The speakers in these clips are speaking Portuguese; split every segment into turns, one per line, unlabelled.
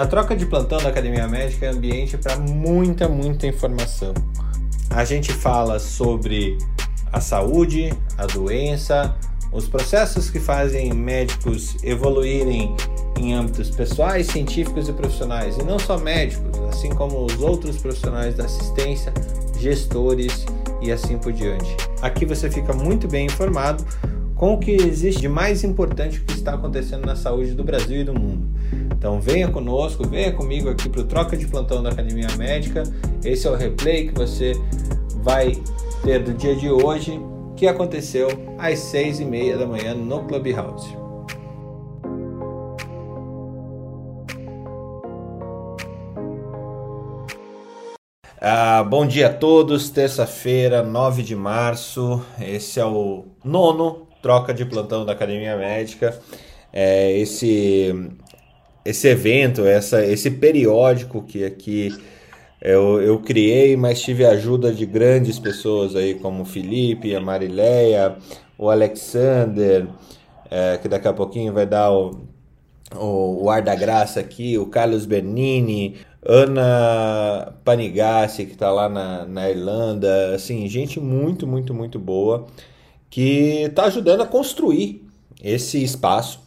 A troca de plantão da Academia Médica é ambiente para muita, muita informação. A gente fala sobre a saúde, a doença, os processos que fazem médicos evoluírem em âmbitos pessoais, científicos e profissionais, e não só médicos, assim como os outros profissionais da assistência, gestores e assim por diante. Aqui você fica muito bem informado com o que existe de mais importante que está acontecendo na saúde do Brasil e do mundo. Então venha conosco, venha comigo aqui para o Troca de Plantão da Academia Médica. Esse é o replay que você vai ter do dia de hoje, que aconteceu às seis e meia da manhã no Clubhouse. Ah, bom dia a todos, terça-feira, 9 de março. Esse é o nono troca de plantão da Academia Médica. É, esse esse evento, essa, esse periódico que aqui eu, eu criei, mas tive a ajuda de grandes pessoas aí, como o Felipe, a Marileia, o Alexander, é, que daqui a pouquinho vai dar o, o, o ar da graça aqui, o Carlos Bernini, Ana Panigassi, que está lá na, na Irlanda, assim, gente muito, muito, muito boa, que está ajudando a construir esse espaço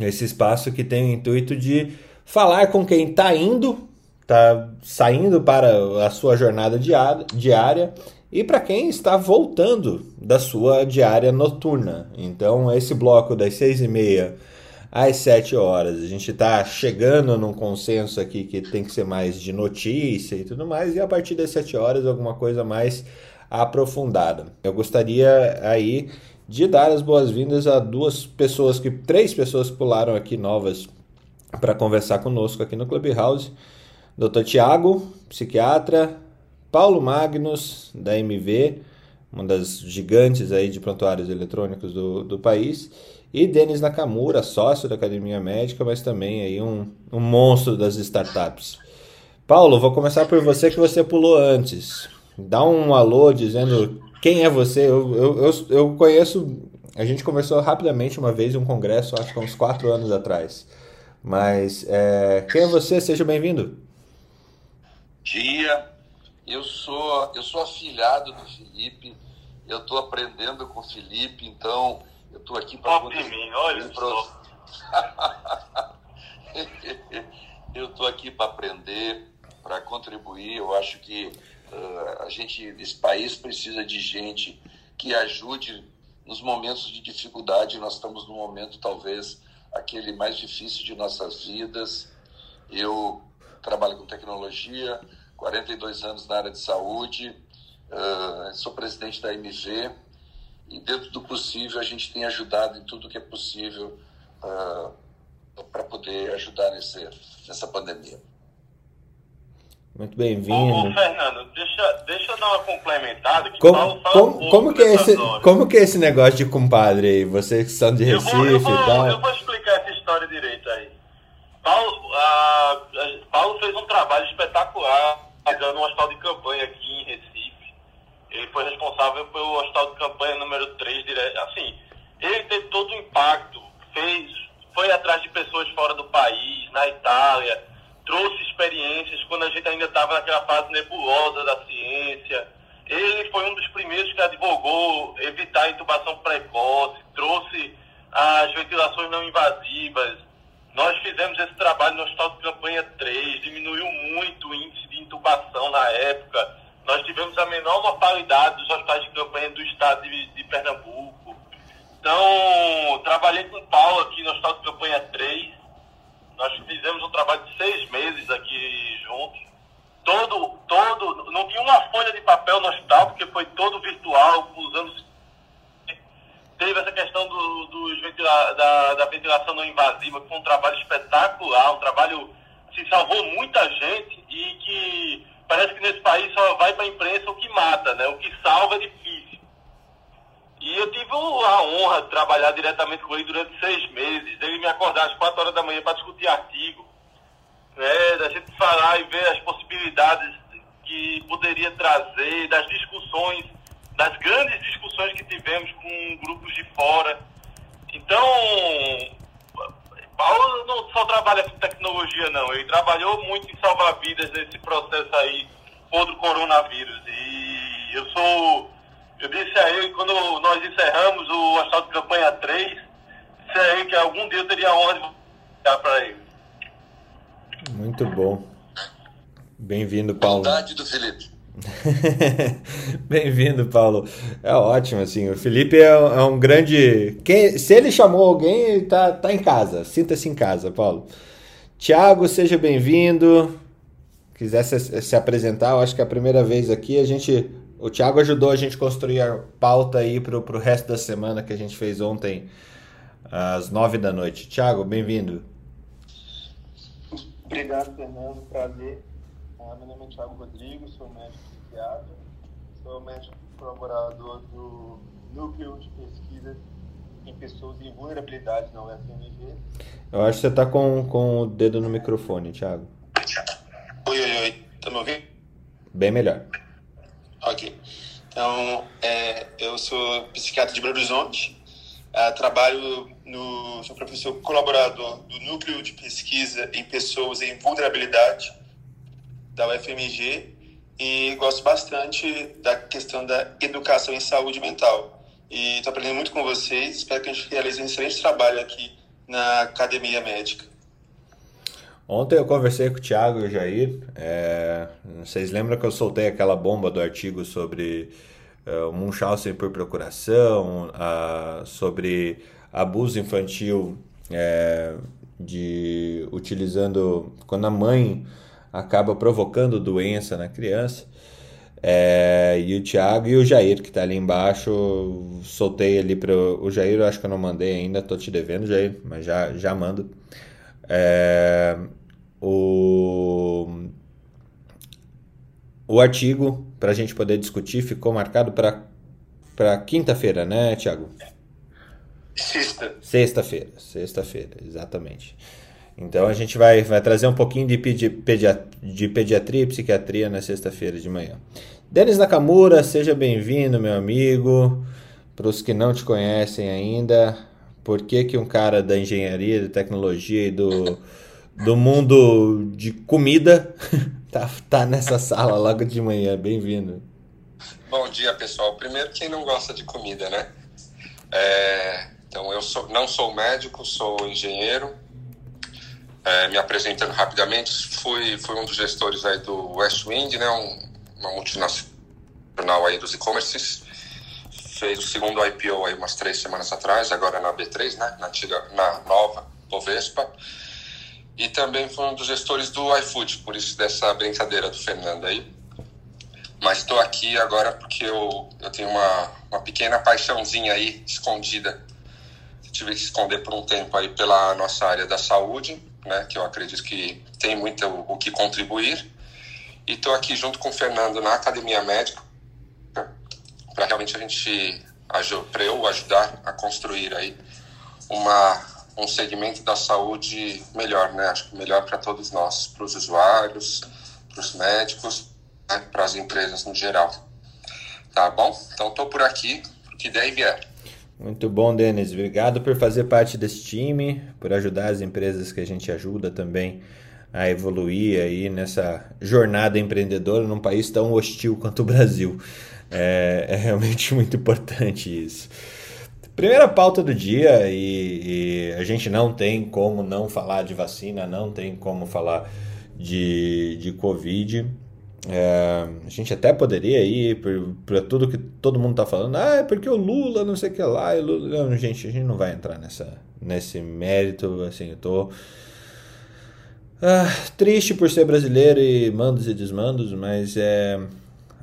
esse espaço que tem o intuito de falar com quem está indo, está saindo para a sua jornada diária e para quem está voltando da sua diária noturna. Então, esse bloco das seis e meia às sete horas, a gente está chegando num consenso aqui que tem que ser mais de notícia e tudo mais, e a partir das sete horas alguma coisa mais aprofundada. Eu gostaria aí de dar as boas-vindas a duas pessoas que três pessoas que pularam aqui novas para conversar conosco aqui no Clubhouse. Dr. Tiago, psiquiatra, Paulo Magnus, da MV, uma das gigantes aí de prontuários eletrônicos do, do país, e Denis Nakamura, sócio da Academia Médica, mas também aí um, um monstro das startups. Paulo, vou começar por você que você pulou antes. Dá um alô dizendo quem é você? Eu, eu, eu, eu, conheço. A gente conversou rapidamente uma vez em um congresso, acho que há uns quatro anos atrás. Mas é, quem é você? Seja bem-vindo.
Dia. Eu sou, eu sou afilhado do Felipe. Eu estou aprendendo com o Felipe, então eu estou aqui para
contribuir. Olha pro...
eu estou aqui para aprender, para contribuir. Eu acho que a gente, esse país precisa de gente que ajude nos momentos de dificuldade. Nós estamos num momento, talvez, aquele mais difícil de nossas vidas. Eu trabalho com tecnologia, 42 anos na área de saúde, uh, sou presidente da MV e, dentro do possível, a gente tem ajudado em tudo que é possível uh, para poder ajudar nesse, nessa pandemia.
Muito bem-vindo.
Fernando, deixa, deixa eu dar uma complementada. Que
como, Paulo como, um como, que é esse, como que é esse negócio de compadre aí? Vocês que são de Recife eu vou, eu vou, e tal.
Eu vou explicar essa história direito aí. Paulo, a, Paulo fez um trabalho espetacular fazendo um hospital de campanha aqui em Recife. Ele foi responsável pelo hospital de campanha número 3. Assim, ele teve todo o impacto, fez, foi atrás de pessoas fora do país, na Itália trouxe experiências quando a gente ainda estava naquela fase nebulosa da ciência. Ele foi um dos primeiros que advogou evitar a intubação precoce, trouxe as ventilações não invasivas. Nós fizemos esse trabalho no Hospital de Campanha 3, diminuiu muito o índice de intubação na época. Nós tivemos a menor mortalidade dos hospitais de campanha do estado de, de Pernambuco. Então, trabalhei com o Paulo aqui no Hospital de Campanha 3 nós fizemos um trabalho de seis meses aqui juntos. Todo, todo, não tinha uma folha de papel no hospital, porque foi todo virtual, usando. Teve essa questão do, do ventila, da, da, ventilação não invasiva, que foi um trabalho espetacular, um trabalho que assim, salvou muita gente e que parece que nesse país só vai para a imprensa o que mata, né? O que salva é difícil. E eu tive a honra de trabalhar diretamente com ele durante seis meses. Ele me acordar às quatro horas da manhã para discutir artigo, né, da gente falar e ver as possibilidades que poderia trazer, das discussões, das grandes discussões que tivemos com grupos de fora. Então, Paulo não só trabalha com tecnologia, não. Ele trabalhou muito em salvar vidas nesse processo aí contra o coronavírus. E eu sou. Eu disse a ele, quando nós encerramos o assalto de campanha 3, disse a ele que algum dia eu teria a honra de voltar para ele.
Muito bom. Bem-vindo, Paulo.
Saudade do Felipe.
Bem-vindo, Paulo. É ótimo, assim. O Felipe é, é um grande. Quem, se ele chamou alguém, tá, tá em casa. Sinta-se em casa, Paulo. Tiago, seja bem-vindo. Quiser se, se, apresentar, eu acho que é a primeira vez aqui. A gente. O Tiago ajudou a gente a construir a pauta aí pro, pro resto da semana que a gente fez ontem, às nove da noite. Tiago, bem-vindo.
Obrigado, Fernando. Prazer. Ah, meu nome é Tiago Rodrigues, sou médico psiquiatra, sou médico colaborador do Núcleo de Pesquisa em Pessoas em Vulnerabilidade na UFMG.
Eu acho que você está com, com o dedo no microfone, Tiago.
Oi, oi, oi. Tá me ouvindo?
Bem melhor.
Ok. Então, é, eu sou psiquiatra de Belo Horizonte, uh, trabalho no, sou professor colaborador do Núcleo de Pesquisa em Pessoas em Vulnerabilidade da UFMG e gosto bastante da questão da educação em saúde mental. E estou aprendendo muito com vocês, espero que a gente realize um excelente trabalho aqui na Academia Médica.
Ontem eu conversei com o Thiago e o Jair. É, vocês lembram que eu soltei aquela bomba do artigo sobre é, o Munchausen por procuração, sobre abuso infantil é, de utilizando quando a mãe acaba provocando doença na criança. É, e o Thiago e o Jair, que está ali embaixo, soltei ali para o Jair, eu acho que eu não mandei ainda, tô te devendo, Jair, mas já, já mando. É, o, o artigo, para a gente poder discutir, ficou marcado para quinta-feira, né, Thiago?
Sexta.
Sexta-feira, sexta-feira, exatamente. Então a gente vai, vai trazer um pouquinho de, pediatria, de pediatria e psiquiatria na sexta-feira de manhã. Denis Nakamura, seja bem-vindo, meu amigo. Para os que não te conhecem ainda, por que, que um cara da engenharia, de tecnologia e do, do mundo de comida tá, tá nessa sala logo de manhã? Bem-vindo.
Bom dia, pessoal. Primeiro, quem não gosta de comida, né? É, então, eu sou, não sou médico, sou engenheiro é, me apresentando rapidamente, fui, fui um dos gestores aí do Westwind, né, um, uma multinacional aí dos e-commerces. Fez o segundo IPO aí umas três semanas atrás, agora na B3, né, na, antiga, na nova Bovespa. E também fui um dos gestores do iFood, por isso dessa brincadeira do Fernando aí. Mas estou aqui agora porque eu, eu tenho uma, uma pequena paixãozinha aí escondida. tive que esconder por um tempo aí pela nossa área da saúde né, que eu acredito que tem muito o, que contribuir. E estou aqui junto com o Fernando na Academia Médica para realmente a gente, para eu ajudar a construir aí uma, um segmento da saúde melhor, né? Acho que melhor para todos nós, para os usuários, para os médicos, né? para as empresas no geral. Tá bom? Então estou por aqui, que der e vier.
Muito bom, Denis. Obrigado por fazer parte desse time, por ajudar as empresas que a gente ajuda também a evoluir aí nessa jornada empreendedora num país tão hostil quanto o Brasil. É, é realmente muito importante isso. Primeira pauta do dia, e, e, a gente não tem como não falar de vacina, não tem como falar de, de Covid. É, a gente até poderia ir para tudo que todo mundo está falando, ah, é porque o Lula não sei o que lá, Lula... Não, gente, a gente não vai entrar nessa, nesse mérito, assim, eu tô ah, triste por ser brasileiro e mandos e desmandos, mas é,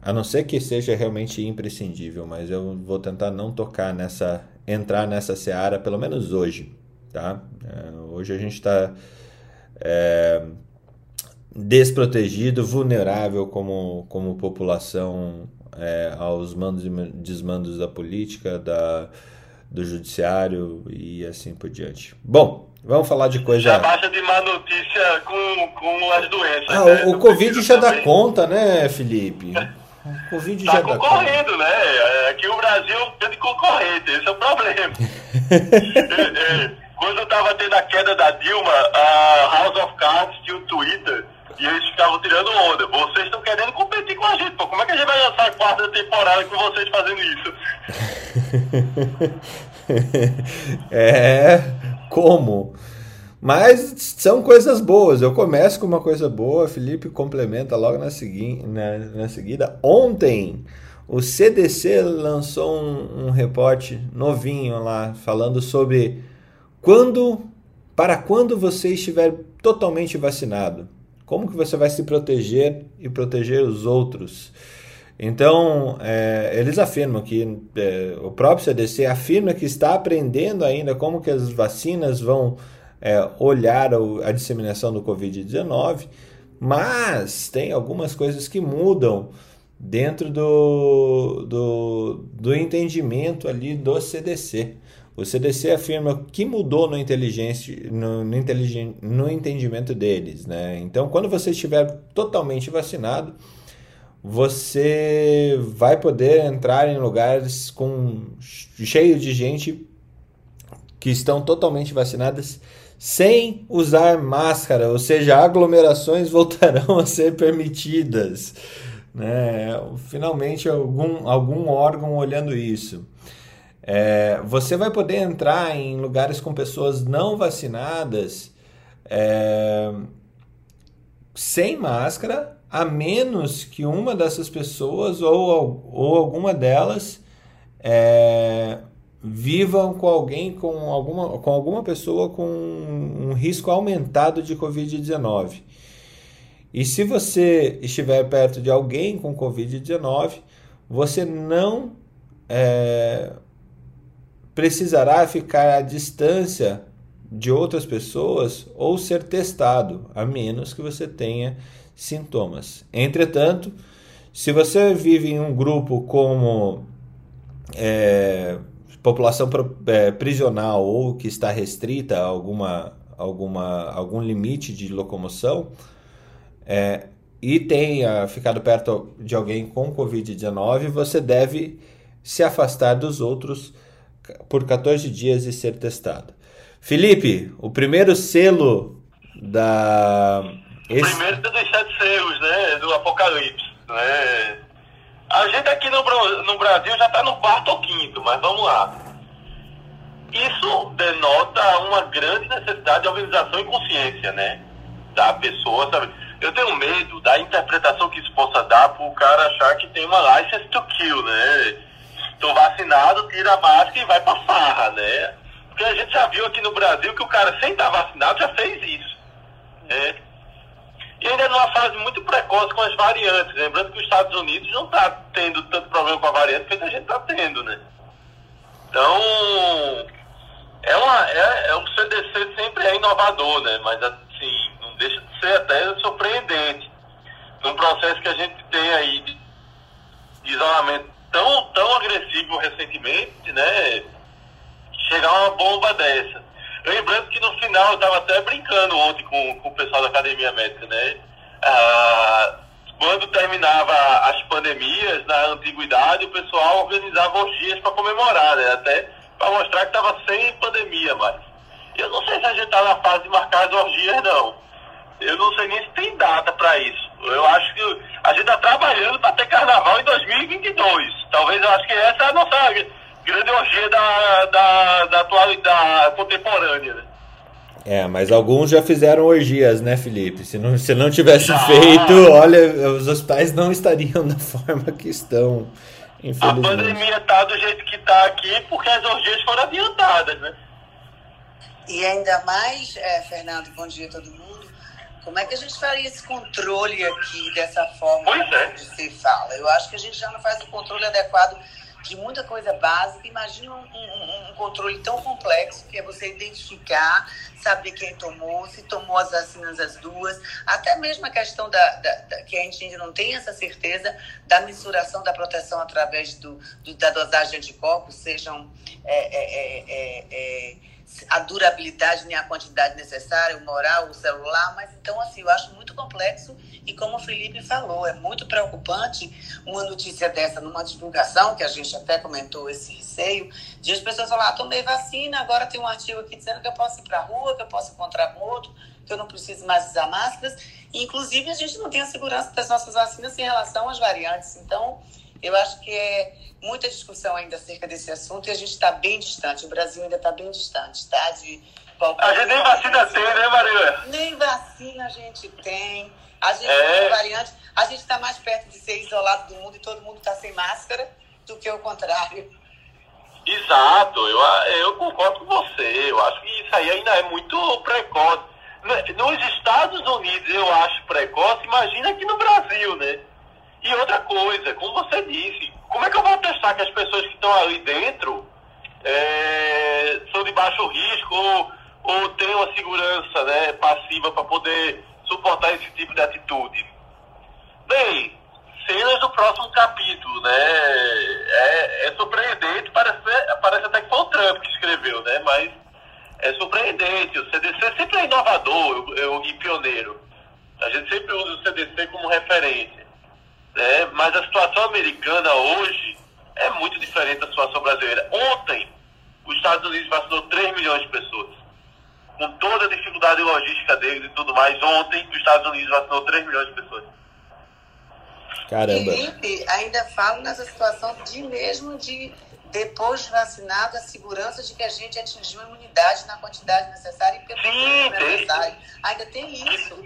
a não ser que seja realmente imprescindível, mas eu vou tentar não tocar nessa, entrar nessa seara, pelo menos hoje, tá? É, hoje a gente está é, desprotegido, vulnerável como, como população é, aos mandos e desmandos da política, da, do judiciário e assim por diante. Bom, vamos falar de coisa.
Já baixa de má notícia com, com as doenças.
Ah, né? o, o Covid já dá conta, né, Felipe? Covid
tá
já
dá concorrendo, né? Aqui o Brasil tem de concorrente, esse é o problema. é, é, quando quando tava tendo a queda da Dilma, a House of Cards tinha o Twitter e eles ficavam tirando onda. Vocês estão querendo competir com a gente, pô. Como é que a gente vai lançar a quarta temporada com vocês fazendo isso?
é, como? Mas são coisas boas. Eu começo com uma coisa boa, Felipe complementa logo na, segui na, na seguida. Ontem, o CDC lançou um, um reporte novinho lá, falando sobre quando, para quando você estiver totalmente vacinado. Como que você vai se proteger e proteger os outros? Então, é, eles afirmam que é, o próprio CDC afirma que está aprendendo ainda como que as vacinas vão é, olhar a disseminação do Covid-19, mas tem algumas coisas que mudam dentro do, do, do entendimento ali do CDC. O CDC afirma que mudou no, inteligência, no, no, no entendimento deles. Né? Então, quando você estiver totalmente vacinado, você vai poder entrar em lugares com cheio de gente que estão totalmente vacinadas sem usar máscara, ou seja, aglomerações voltarão a ser permitidas. Né? Finalmente, algum, algum órgão olhando isso. É, você vai poder entrar em lugares com pessoas não vacinadas é, sem máscara, a menos que uma dessas pessoas ou, ou alguma delas é, vivam com alguém, com alguma, com alguma pessoa com um risco aumentado de Covid-19. E se você estiver perto de alguém com Covid-19, você não é, precisará ficar à distância de outras pessoas ou ser testado, a menos que você tenha sintomas. Entretanto, se você vive em um grupo como é, população é, prisional ou que está restrita a alguma, alguma, algum limite de locomoção é, e tenha ficado perto de alguém com Covid-19, você deve se afastar dos outros por 14 dias e ser testado. Felipe, o primeiro selo da.
O primeiro dos sete selos, né? Do Apocalipse. Né? A gente aqui no, no Brasil já está no quarto ou quinto, mas vamos lá. Isso denota uma grande necessidade de organização e consciência, né? Da pessoa, sabe? Eu tenho medo da interpretação que isso possa dar para o cara achar que tem uma license to kill, né? Estou vacinado, tira a máscara e vai para farra, né? Porque a gente já viu aqui no Brasil que o cara sem estar vacinado já fez isso, né? E ainda numa fase muito precoce com as variantes. Lembrando que os Estados Unidos não está tendo tanto problema com a variante que a gente está tendo, né? Então, é uma, é, é, o CDC sempre é inovador, né? Mas, assim, não deixa de ser até surpreendente. Num processo que a gente tem aí de, de isolamento tão, tão agressivo recentemente, né? Chegar uma bomba dessa. Lembrando que no final, eu estava até brincando ontem com, com o pessoal da Academia Médica, né? Ah, quando terminava as pandemias, na antiguidade, o pessoal organizava orgias para comemorar, né? Até para mostrar que estava sem pandemia mais. Eu não sei se a gente está na fase de marcar as orgias, não. Eu não sei nem se tem data para isso. Eu acho que a gente está trabalhando para ter carnaval em 2022. Talvez eu acho que essa é a nossa orgia da, da, da, atual, da contemporânea, né?
É, mas alguns já fizeram orgias, né, Felipe? Se não, se não tivesse já. feito, olha, os hospitais não estariam da forma que estão, infelizmente.
A pandemia tá do jeito que tá aqui porque as orgias foram adiantadas, né?
E ainda mais, é, Fernando, bom dia a todo mundo. Como é que a gente faria esse controle aqui dessa forma
pois é.
que você fala? Eu acho que a gente já não faz o controle adequado de muita coisa básica. Imagina um, um, um, controle tão complexo que é você identificar, saber quem tomou, se tomou as vacinas as duas, até mesmo a questão da, da, da que a gente ainda não tem essa certeza da mensuração da proteção através do, do da dosagem de anticorpos, sejam é, é, é, é, é a durabilidade nem a quantidade necessária, o moral, o celular, mas então assim, eu acho muito complexo e como o Felipe falou, é muito preocupante uma notícia dessa numa divulgação, que a gente até comentou esse receio, de as pessoas falar, ah, tomei vacina, agora tem um artigo aqui dizendo que eu posso ir para a rua, que eu posso encontrar morto, que eu não preciso mais usar máscaras. E, inclusive, a gente não tem a segurança das nossas vacinas em relação às variantes. Então, eu acho que é muita discussão ainda acerca desse assunto e a gente está bem distante. O Brasil ainda está bem distante, tá? De
a gente nem vacina tem, né, Maria?
Nem vacina a gente tem. A gente é. tem variante. A gente está mais perto de ser isolado do mundo e todo mundo está sem máscara do que o contrário.
Exato, eu, eu concordo com você. Eu acho que isso aí ainda é muito precoce. Nos Estados Unidos eu acho precoce, imagina aqui no Brasil, né? E outra coisa, como você disse, como é que eu vou testar que as pessoas que estão ali dentro é, são de baixo risco ou, ou têm uma segurança né, passiva para poder suportar esse tipo de atitude? Bem, cenas do próximo capítulo, né? É, é surpreendente, parece, parece até que foi o Trump que escreveu, né? Mas é surpreendente. O CDC sempre é inovador eu, eu, e pioneiro. A gente sempre usa o CDC como referência. Né? Mas a situação americana hoje é muito diferente da situação brasileira. Ontem, os Estados Unidos vacinou 3 milhões de pessoas. Com toda a dificuldade logística deles e tudo mais, ontem os Estados Unidos vacinou 3 milhões de pessoas.
Caramba. Felipe, ainda falo nessa situação de mesmo de depois de vacinado, a segurança de que a gente atingiu a imunidade na quantidade necessária e pelo
Sim,
necessário. Ainda tem isso.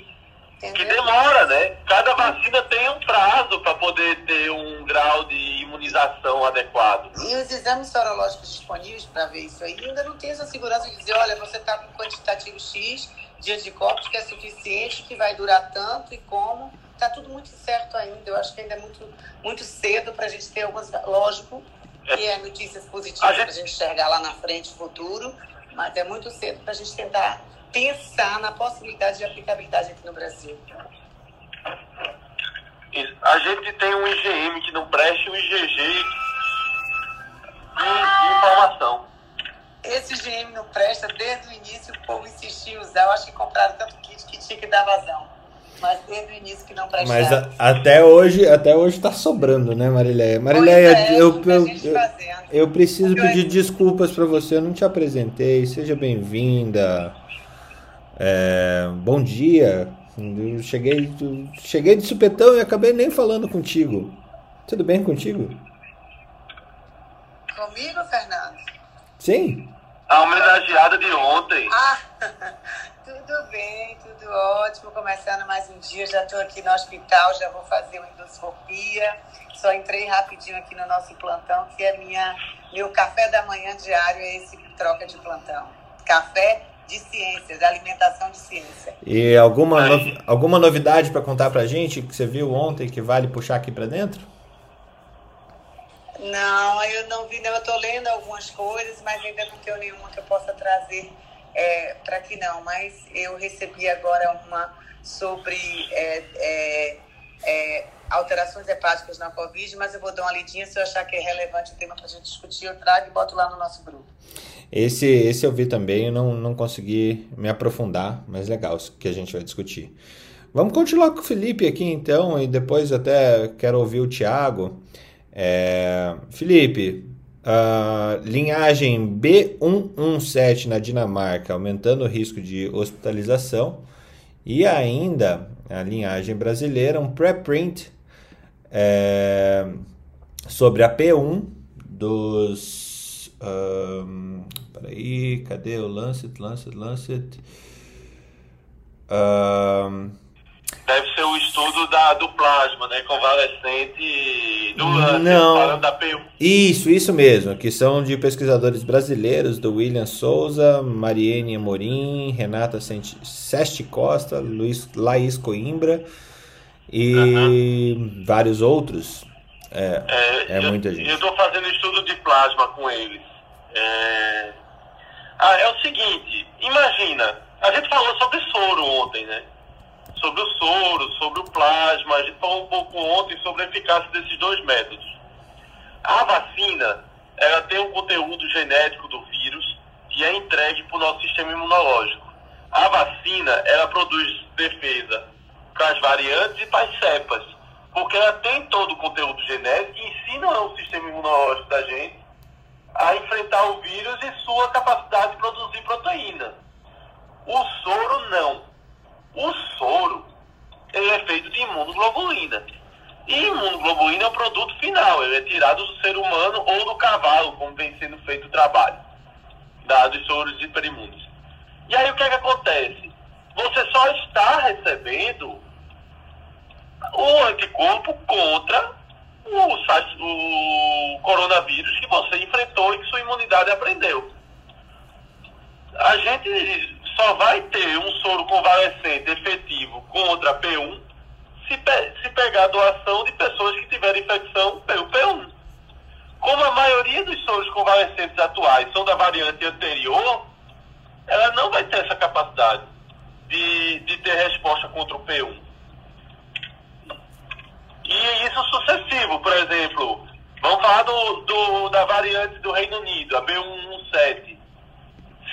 Que, que demora, né? Cada vacina tem um prazo para poder ter um grau de imunização adequado.
E os exames sorológicos disponíveis para ver isso aí ainda não tem essa segurança de dizer, olha, você está com quantitativo X de anticorpos que é suficiente, que vai durar tanto e como. Está tudo muito certo ainda. Eu acho que ainda é muito, muito cedo para a gente ter algumas. Lógico, que é notícias positivas para a gente... gente enxergar lá na frente, futuro, mas é muito cedo para a gente tentar pensar na possibilidade de aplicabilidade aqui no Brasil.
A gente tem um IgM que não presta e um IgG de, de informação.
Esse IgM não presta, desde o início o povo insistiu em usar. Eu acho que compraram tanto kit que tinha que dar vazão. Mas desde o início que não prestava. Mas a,
até hoje, até hoje tá sobrando, né, Marileia? Marileia, é, eu, eu, eu, eu, preciso pedir desculpas para você, eu não te apresentei. Seja bem-vinda. É, bom dia. Eu cheguei, cheguei de supetão e acabei nem falando contigo. Tudo bem contigo?
Comigo, Fernando?
Sim.
A homenageada de ontem.
Ah, tudo bem, tudo ótimo. Começando mais um dia, já estou aqui no hospital, já vou fazer uma endoscopia. Só entrei rapidinho aqui no nosso plantão, que é minha, meu café da manhã diário, é esse troca de plantão. Café de ciências, alimentação de ciência.
E alguma, no, alguma novidade para contar para gente que você viu ontem que vale puxar aqui para dentro?
Não, eu não vi, não. Eu estou lendo algumas coisas, mas ainda não tenho nenhuma que eu possa trazer é, para aqui não. Mas eu recebi agora uma sobre é, é, é, alterações hepáticas na Covid, mas eu vou dar uma lidinha se eu achar que é relevante o tema para a gente discutir, eu trago e boto lá no nosso grupo.
Esse, esse eu vi também, não, não consegui me aprofundar, mas legal que a gente vai discutir. Vamos continuar com o Felipe aqui então, e depois até quero ouvir o Tiago. É, Felipe, uh, linhagem B117 na Dinamarca, aumentando o risco de hospitalização. E ainda a linhagem brasileira, um preprint é, sobre a P1 dos. Um, peraí, cadê o Lancet? Lancet, Lancet. Um,
Deve ser o estudo da, do plasma, né? Convalescente do Lancet, Não. da P1.
Isso, isso mesmo, que são de pesquisadores brasileiros, do William Souza, Mariene Amorim, Renata Seste Costa, Luiz, Laís Coimbra e uhum. vários outros. É, é, é
eu,
muita gente.
Eu estou fazendo estudo de plasma com eles. É... Ah, é o seguinte, imagina, a gente falou sobre soro ontem, né? Sobre o soro, sobre o plasma, a gente falou um pouco ontem sobre a eficácia desses dois métodos. A vacina, ela tem um conteúdo genético do vírus e é entregue para o nosso sistema imunológico. A vacina, ela produz defesa para as variantes e para as cepas, porque ela tem todo o conteúdo genético e ensina o sistema imunológico da gente a enfrentar o vírus e sua capacidade de produzir proteína. O soro não. O soro ele é feito de imunoglobulina. E imunoglobulina é o produto final, ele é tirado do ser humano ou do cavalo, como vem sendo feito o trabalho, dados soros hiperimunes. E aí o que é que acontece? Você só está recebendo o anticorpo contra o, o coronavírus que você enfrentou e que sua imunidade aprendeu. A gente só vai ter um soro convalescente efetivo contra P1 se, pe se pegar a doação de pessoas que tiveram infecção pelo P1. Como a maioria dos soros convalescentes atuais são da variante anterior, ela não vai ter essa capacidade de, de ter resposta contra o P1. E isso sucessivo, por exemplo, vamos falar do, do, da variante do Reino Unido, a B117.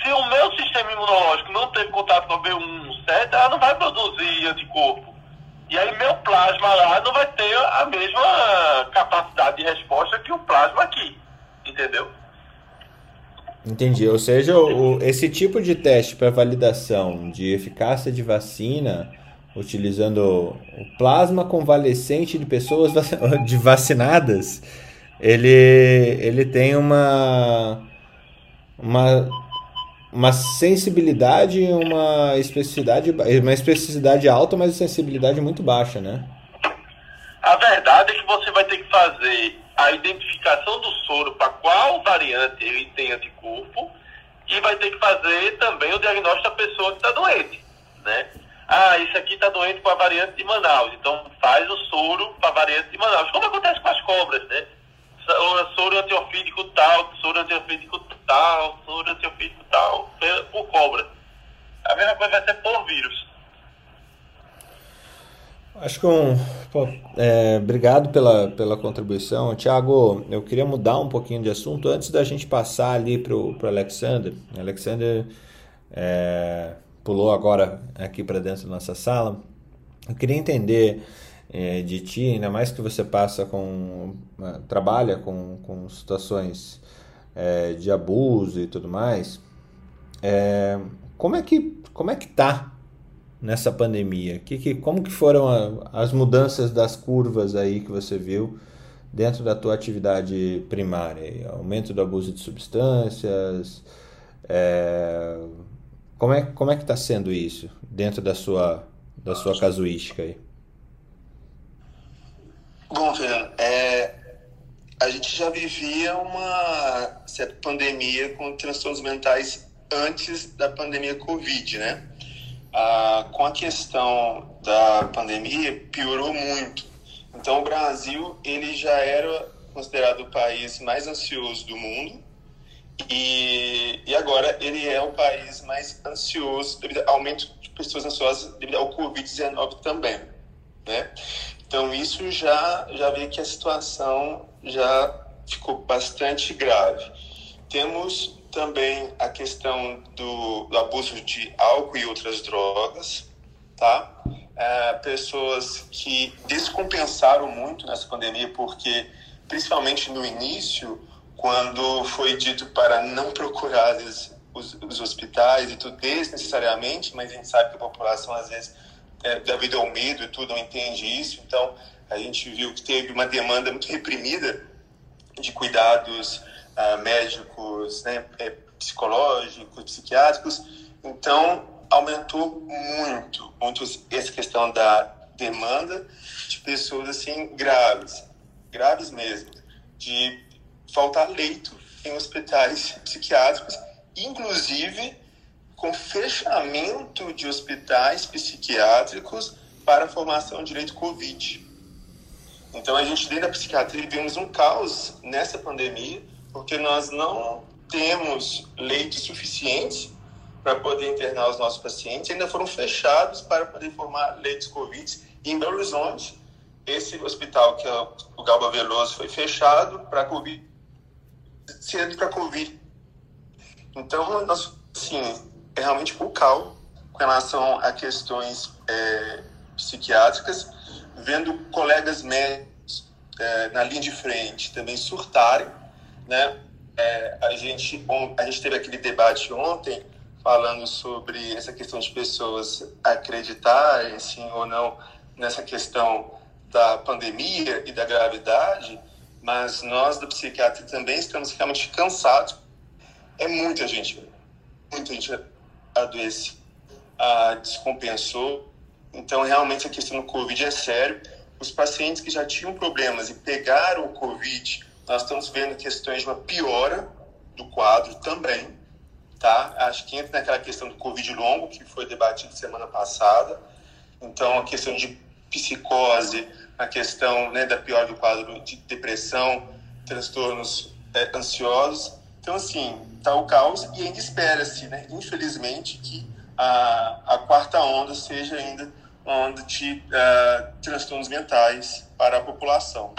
Se o meu sistema imunológico não teve contato com a B117, ela não vai produzir anticorpo. E aí meu plasma lá não vai ter a mesma capacidade de resposta que o plasma aqui. Entendeu?
Entendi. Ou seja, o, esse tipo de teste para validação de eficácia de vacina utilizando o plasma convalescente de pessoas de vacinadas, ele, ele tem uma, uma, uma sensibilidade e uma especificidade, uma especificidade alta, mas sensibilidade muito baixa, né?
A verdade é que você vai ter que fazer a identificação do soro para qual variante ele tem anticorpo e vai ter que fazer também o diagnóstico da pessoa que está doente, né? Ah, esse aqui está doente com a variante de Manaus, então faz o soro para a variante de Manaus, como acontece com as cobras, né? Soro antiofídico tal, soro antiofídico tal, soro antiofídico tal, por cobra. A mesma coisa vai ser por vírus.
Acho que um. Pô, é, obrigado pela, pela contribuição. Tiago, eu queria mudar um pouquinho de assunto antes da gente passar ali para o Alexander. Alexander é, pulou agora aqui para dentro da nossa sala. Eu queria entender é, de ti, ainda mais que você passa com uh, trabalha com, com situações é, de abuso e tudo mais. É, como é que como é que tá nessa pandemia? Que, que, como que foram a, as mudanças das curvas aí que você viu dentro da tua atividade primária? Aumento do abuso de substâncias, é, como é, como é que está sendo isso dentro da sua, da sua casuística aí?
Bom, Fernando, é, a gente já vivia uma certa pandemia com transtornos mentais antes da pandemia Covid, né? Ah, com a questão da pandemia, piorou muito. Então, o Brasil, ele já era considerado o país mais ansioso do mundo, e, e agora ele é o país mais ansioso devido ao aumento de pessoas ansiosas devido ao Covid-19 também, né? Então isso já já vê que a situação já ficou bastante grave. Temos também a questão do, do abuso de álcool e outras drogas, tá? É, pessoas que descompensaram muito nessa pandemia porque principalmente no início quando foi dito para não procurar os, os, hospitais e tudo desnecessariamente, mas a gente sabe que a população às vezes é, devido ao medo e tudo não entende isso, então a gente viu que teve uma demanda muito reprimida de cuidados uh, médicos, né, é, psicológicos, psiquiátricos, então aumentou muito, muito essa questão da demanda de pessoas assim graves, graves mesmo, de faltar leito em hospitais psiquiátricos, inclusive com fechamento de hospitais psiquiátricos para a formação de leito Covid. Então, a gente, dentro da psiquiatria, vivemos um caos nessa pandemia, porque nós não temos leitos suficientes para poder internar os nossos pacientes, ainda foram fechados para poder formar leitos Covid. Em Belo Horizonte, esse hospital, que é o Galba Veloso, foi fechado para Covid sendo para Covid. Então, nós, sim, é realmente bucal com relação a questões é, psiquiátricas, vendo colegas médicos é, na linha de frente também surtarem, né? É, a gente a gente teve aquele debate ontem falando sobre essa questão de pessoas acreditarem sim ou não nessa questão da pandemia e da gravidade, mas nós da psiquiatria também estamos realmente cansados. É muita gente, muita gente adoece, ah, descompensou. Então, realmente, a questão do Covid é sério. Os pacientes que já tinham problemas e pegaram o Covid, nós estamos vendo questões de uma piora do quadro também, tá? Acho que entra naquela questão do Covid longo, que foi debatido semana passada. Então, a questão de psicose, a questão né, da pior do quadro de depressão, transtornos é, ansiosos. Então, assim, está o caos e ainda espera-se, né, infelizmente, que a, a quarta onda seja ainda uma onda de uh, transtornos mentais para a população.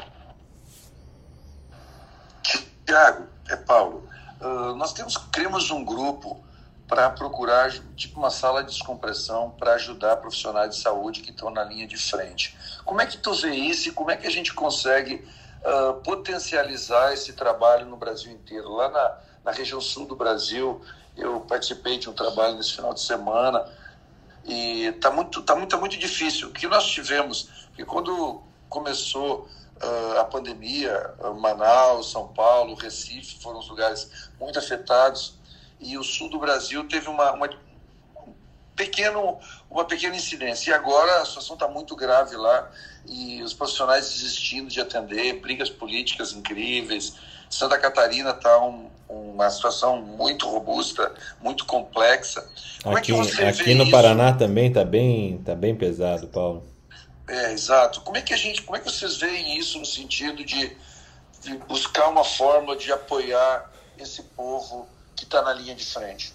Tiago, é Paulo. Uh, nós temos, criamos um grupo para procurar tipo uma sala de descompressão para ajudar profissionais de saúde que estão na linha de frente. Como é que tu vê isso e como é que a gente consegue uh, potencializar esse trabalho no Brasil inteiro? Lá na, na região sul do Brasil, eu participei de um trabalho nesse final de semana e está muito, tá muito, tá muito difícil. O que nós tivemos, que quando começou uh, a pandemia, Manaus, São Paulo, Recife foram os lugares muito afetados e o sul do Brasil teve uma, uma, pequeno, uma pequena incidência. E agora a situação está muito grave lá e os profissionais desistindo de atender, brigas políticas incríveis. Santa Catarina está um, uma situação muito robusta, muito complexa.
Como aqui, é aqui no isso? Paraná também está bem, tá bem pesado, Paulo.
É, exato. Como é que a gente, como é que vocês veem isso no sentido de, de buscar uma forma de apoiar esse povo que está na linha de frente?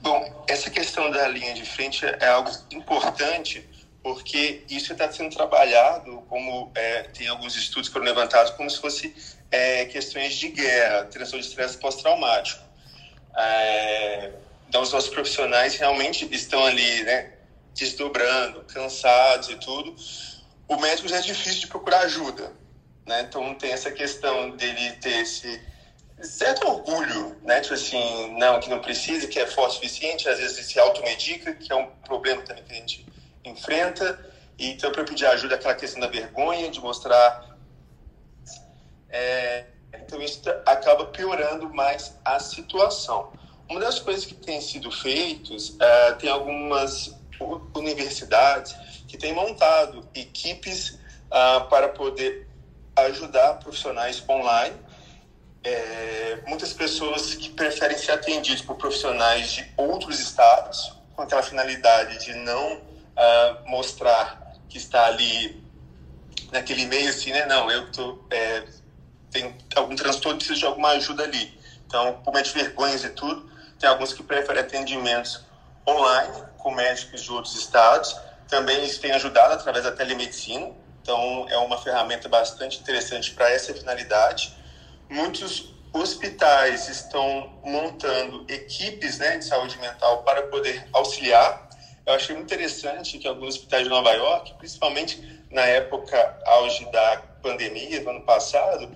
Bom, essa questão da linha de frente é algo importante porque isso está sendo trabalhado como é, tem alguns estudos que foram levantados como se fosse é, questões de guerra, transtorno de estresse pós-traumático. É, então, os nossos profissionais realmente estão ali, né, desdobrando, cansados e tudo. O médico já é difícil de procurar ajuda, né? Então tem essa questão dele ter esse certo orgulho, né? Tipo assim, não, que não precisa, que é forte o suficiente, às vezes se automedica, que é um problema também que a gente enfrenta. E então, para pedir ajuda, aquela questão da vergonha, de mostrar. É, então, isso acaba piorando mais a situação. Uma das coisas que tem sido feitas, uh, tem algumas universidades que têm montado equipes uh, para poder ajudar profissionais online. É, muitas pessoas que preferem ser atendidas por profissionais de outros estados, com aquela finalidade de não uh, mostrar que está ali naquele meio assim, né? Não, eu tô, é, tenho algum transtorno, preciso de alguma ajuda ali. Então, por meio de vergonhas e tudo, tem alguns que preferem atendimentos online com médicos de outros estados. Também isso tem ajudado através da telemedicina. Então, é uma ferramenta bastante interessante para essa finalidade. Muitos hospitais estão montando equipes né, de saúde mental para poder auxiliar. Eu achei muito interessante que alguns hospitais de Nova York, principalmente na época auge da pandemia do ano passado,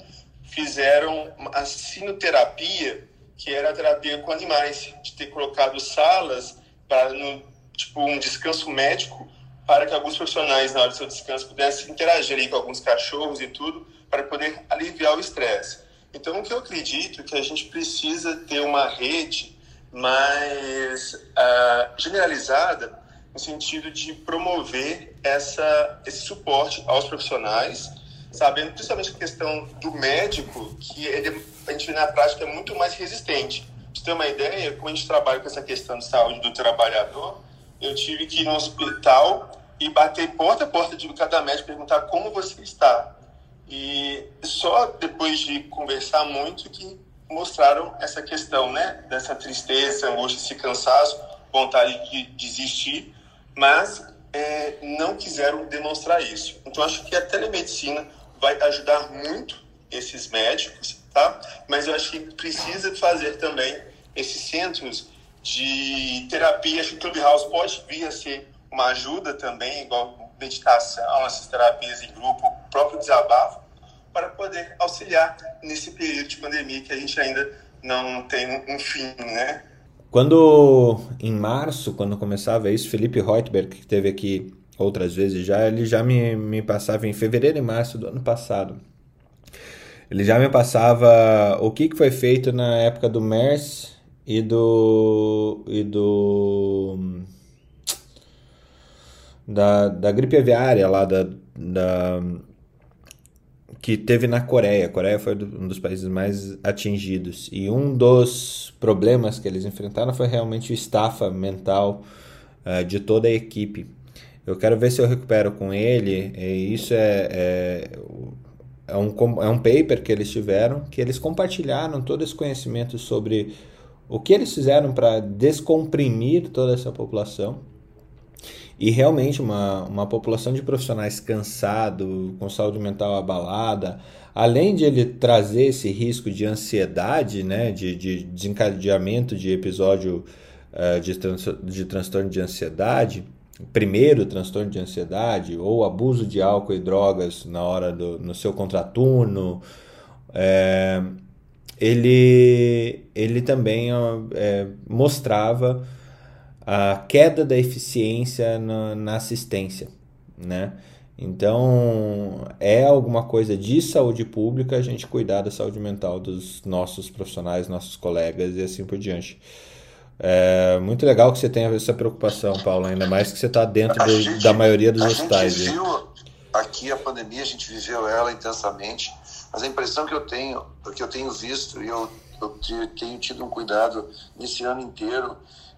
fizeram a sinoterapia, que era a terapia com animais, de ter colocado salas para tipo um descanso médico para que alguns profissionais, na hora do seu descanso, pudessem interagir com alguns cachorros e tudo, para poder aliviar o estresse. Então, o que eu acredito é que a gente precisa ter uma rede mais uh, generalizada no sentido de promover essa, esse suporte aos profissionais, sabendo principalmente a questão do médico, que ele, a gente vê na prática é muito mais resistente. Para você ter uma ideia, como a gente trabalha com essa questão de saúde do trabalhador, eu tive que ir no hospital e bater porta a porta de cada médico perguntar como você está. E só depois de conversar muito que mostraram essa questão, né? Dessa tristeza, angústia, esse cansaço, vontade de desistir, mas é, não quiseram demonstrar isso. Então, acho que a telemedicina vai ajudar muito esses médicos, tá? Mas eu acho que precisa fazer também esses centros de terapia. Acho que o Clubhouse pode vir a ser uma ajuda também, igual meditação, essas terapias em grupo, o próprio desabafo, para poder auxiliar nesse período de pandemia que a gente ainda não tem um fim, né?
Quando, em março, quando começava isso, Felipe Reutberg, que esteve aqui outras vezes já, ele já me, me passava em fevereiro e março do ano passado. Ele já me passava o que, que foi feito na época do MERS e do. e do. Da, da gripe aviária lá da, da que teve na Coreia. A Coreia foi um dos países mais atingidos. E um dos problemas que eles enfrentaram foi realmente o estafa mental uh, de toda a equipe. Eu quero ver se eu recupero com ele. E isso é, é, é, um, é um paper que eles tiveram, que eles compartilharam todo esse conhecimento sobre o que eles fizeram para descomprimir toda essa população e realmente uma, uma população de profissionais cansado, com saúde mental abalada, além de ele trazer esse risco de ansiedade, né, de, de desencadeamento de episódio uh, de, trans, de transtorno de ansiedade, primeiro transtorno de ansiedade ou abuso de álcool e drogas na hora do no seu contraturno, é, ele, ele também é, mostrava a queda da eficiência na, na assistência, né? Então, é alguma coisa de saúde pública a gente cuidar da saúde mental dos nossos profissionais, nossos colegas e assim por diante. É muito legal que você tenha essa preocupação, Paulo, ainda mais que você está dentro do, gente, da maioria dos hospitais. A
gente viu aqui a pandemia, a gente viveu ela intensamente, mas a impressão que eu tenho, que eu tenho visto, e eu, eu tenho tido um cuidado nesse ano inteiro,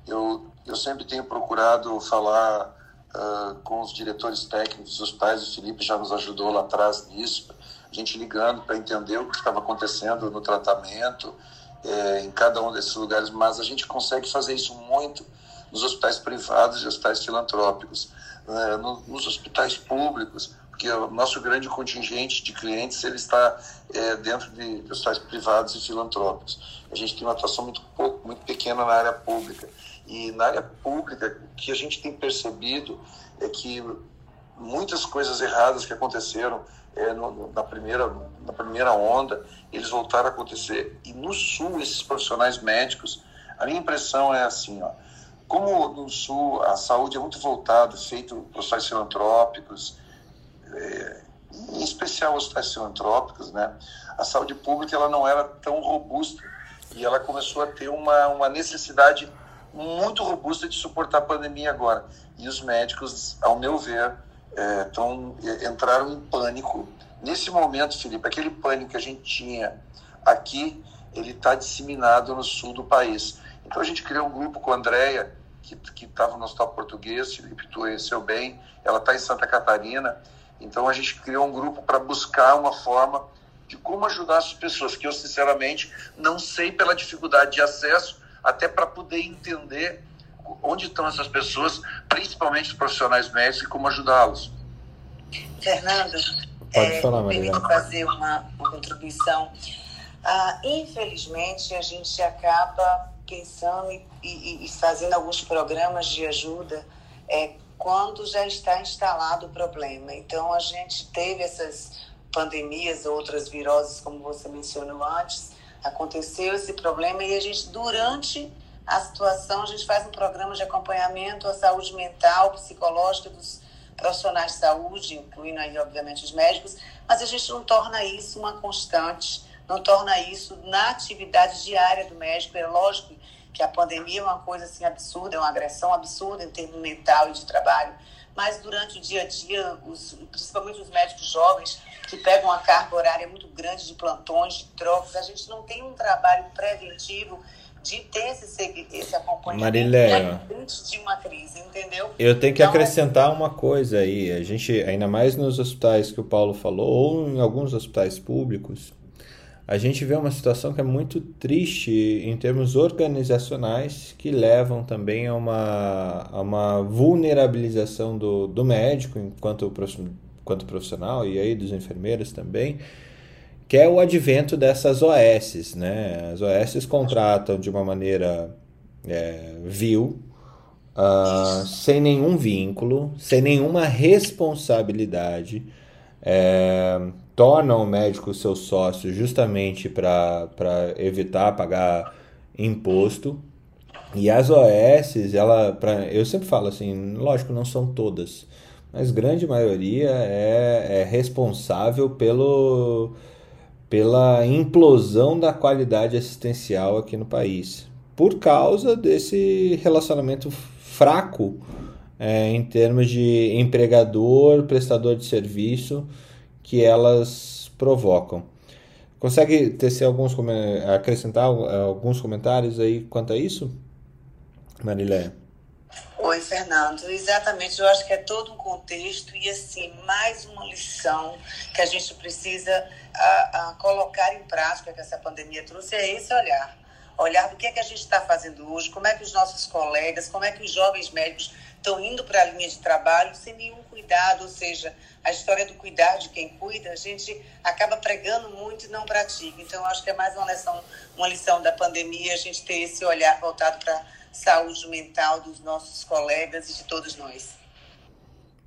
eu, eu sempre tenho procurado falar uh, com os diretores técnicos dos hospitais, o Felipe já nos ajudou lá atrás nisso, a gente ligando para entender o que estava acontecendo no tratamento, é, em cada um desses lugares, mas a gente consegue fazer isso muito nos hospitais privados e hospitais filantrópicos. É, no, nos hospitais públicos, porque o nosso grande contingente de clientes ele está é, dentro de, de hospitais privados e filantrópicos. A gente tem uma atuação muito pouco, muito pequena na área pública. E na área pública, o que a gente tem percebido é que muitas coisas erradas que aconteceram é, no, na, primeira, na primeira onda, eles voltaram a acontecer. E no Sul, esses profissionais médicos, a minha impressão é assim, ó, como no Sul a saúde é muito voltada, feito por hospitais filantrópicos, é, em especial hospitais filantrópicos, né, a saúde pública ela não era tão robusta e ela começou a ter uma, uma necessidade muito robusta de suportar a pandemia agora. E os médicos, ao meu ver, é, tão, é, entraram em pânico. Nesse momento, Felipe, aquele pânico que a gente tinha aqui, ele está disseminado no sul do país. Então a gente criou um grupo com a Andrea, que estava no Hospital Português, Felipe, tu conheceu bem, ela está em Santa Catarina. Então a gente criou um grupo para buscar uma forma de como ajudar as pessoas, que eu sinceramente não sei pela dificuldade de acesso, até para poder entender onde estão essas pessoas, principalmente os profissionais médicos, e como ajudá-los.
Fernando, Pode é, falar, permite fazer uma, uma contribuição. Ah, infelizmente, a gente acaba pensando e, e, e, fazendo alguns programas de ajuda é, quando já está instalado o problema. Então, a gente teve essas pandemias, outras viroses, como você mencionou antes, aconteceu esse problema e a gente, durante a situação, a gente faz um programa de acompanhamento à saúde mental, psicológica dos profissionais de saúde, incluindo aí, obviamente, os médicos, mas a gente não torna isso uma constante, não torna isso na atividade diária do médico. É lógico que a pandemia é uma coisa assim absurda, é uma agressão absurda em termos mental e de trabalho, mas durante o dia a dia, os, principalmente os médicos jovens, que pegam uma carga horária muito grande de plantões, de trocas, a gente não tem um trabalho preventivo de ter esse, esse acompanhamento
Mariléia,
antes de uma crise, entendeu?
Eu tenho que então, acrescentar uma coisa aí. A gente, ainda mais nos hospitais que o Paulo falou, ou em alguns hospitais públicos, a gente vê uma situação que é muito triste em termos organizacionais, que levam também a uma, a uma vulnerabilização do, do médico enquanto, enquanto profissional e aí dos enfermeiros também que é o advento dessas OS, né? As OS contratam de uma maneira é, viu, uh, sem nenhum vínculo, sem nenhuma responsabilidade, é, torna o médico seu sócio justamente para evitar pagar imposto. E as OS, ela, pra, eu sempre falo assim, lógico, não são todas, mas grande maioria é, é responsável pelo, pela implosão da qualidade assistencial aqui no país, por causa desse relacionamento fraco é, em termos de empregador, prestador de serviço que elas provocam. Consegue tecer alguns acrescentar alguns comentários aí quanto a isso, Marilé?
Oi, Fernando. Exatamente, eu acho que é todo um contexto e, assim, mais uma lição que a gente precisa a, a colocar em prática que essa pandemia trouxe é esse olhar. Olhar do que é que a gente está fazendo hoje, como é que os nossos colegas, como é que os jovens médicos estão indo para a linha de trabalho sem nenhum cuidado, ou seja, a história do cuidar de quem cuida, a gente acaba pregando muito e não pratica. Então, acho que é mais uma lição, uma lição da pandemia, a gente ter esse olhar voltado para saúde mental dos nossos colegas e de todos nós.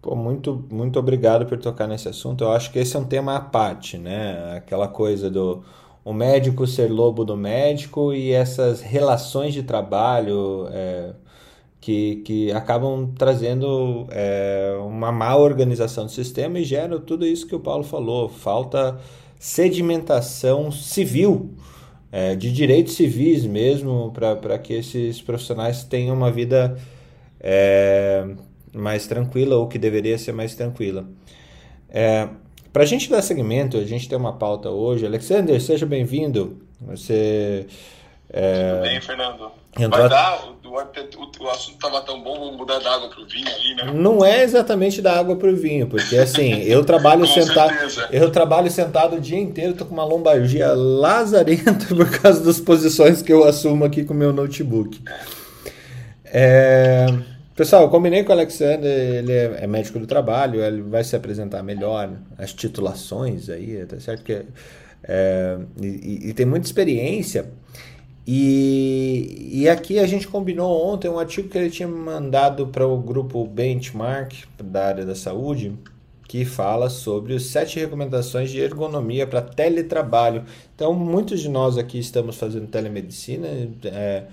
Pô, muito, muito obrigado por tocar nesse assunto. Eu acho que esse é um tema à parte, né? Aquela coisa do o médico ser lobo do médico e essas relações de trabalho é, que, que acabam trazendo é, uma má organização do sistema e geram tudo isso que o Paulo falou. Falta sedimentação civil é, de direitos civis mesmo, para que esses profissionais tenham uma vida é, mais tranquila ou que deveria ser mais tranquila. É, para a gente dar segmento, a gente tem uma pauta hoje. Alexander, seja bem-vindo. Você.
É, Tudo bem, Fernando? Vai dar, o, assunto estava tão bom, vamos mudar da água para o vinho aí, né?
Não é exatamente da água para o vinho, porque assim, eu trabalho sentado. Eu trabalho sentado o dia inteiro, tô com uma lombardia lazarenta por causa das posições que eu assumo aqui com o meu notebook. É... Pessoal, eu combinei com o Alexander, ele é, é médico do trabalho, ele vai se apresentar melhor, as titulações aí, tá certo que é, e, e tem muita experiência. E, e aqui a gente combinou ontem um artigo que ele tinha mandado para o grupo Benchmark da área da saúde, que fala sobre os sete recomendações de ergonomia para teletrabalho. Então, muitos de nós aqui estamos fazendo telemedicina, é,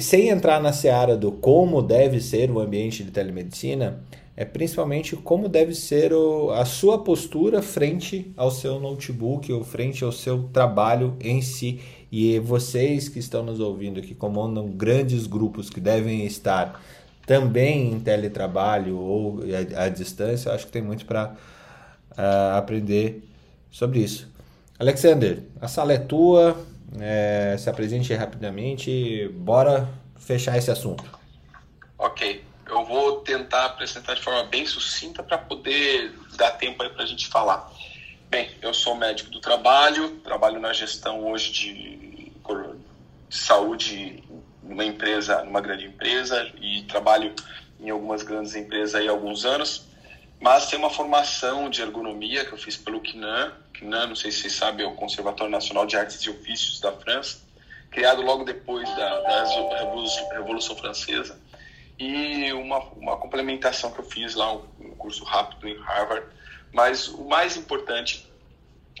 sem entrar na seara do como deve ser o ambiente de telemedicina, é principalmente como deve ser o, a sua postura frente ao seu notebook ou frente ao seu trabalho em si e vocês que estão nos ouvindo, que comandam grandes grupos que devem estar também em teletrabalho ou à, distância, acho que tem muito para uh, ah, aprender sobre isso. Alexander, a sala é tua, é, se apresente rapidamente, bora fechar esse assunto.
Ok, eu vou tentar apresentar de forma bem sucinta para poder dar tempo aí para a gente falar. Bem, eu sou médico do trabalho, trabalho na gestão hoje de, de saúde numa empresa, numa grande empresa e trabalho em algumas grandes empresas aí há alguns anos, mas tem uma formação de ergonomia que eu fiz pelo CNAM, CNAM, não sei se vocês sabem, é o Conservatório Nacional de Artes e Ofícios da França, criado logo depois da, da Revolução, Francesa, e uma, uma complementação que eu fiz lá, um curso rápido em Harvard, mas o mais importante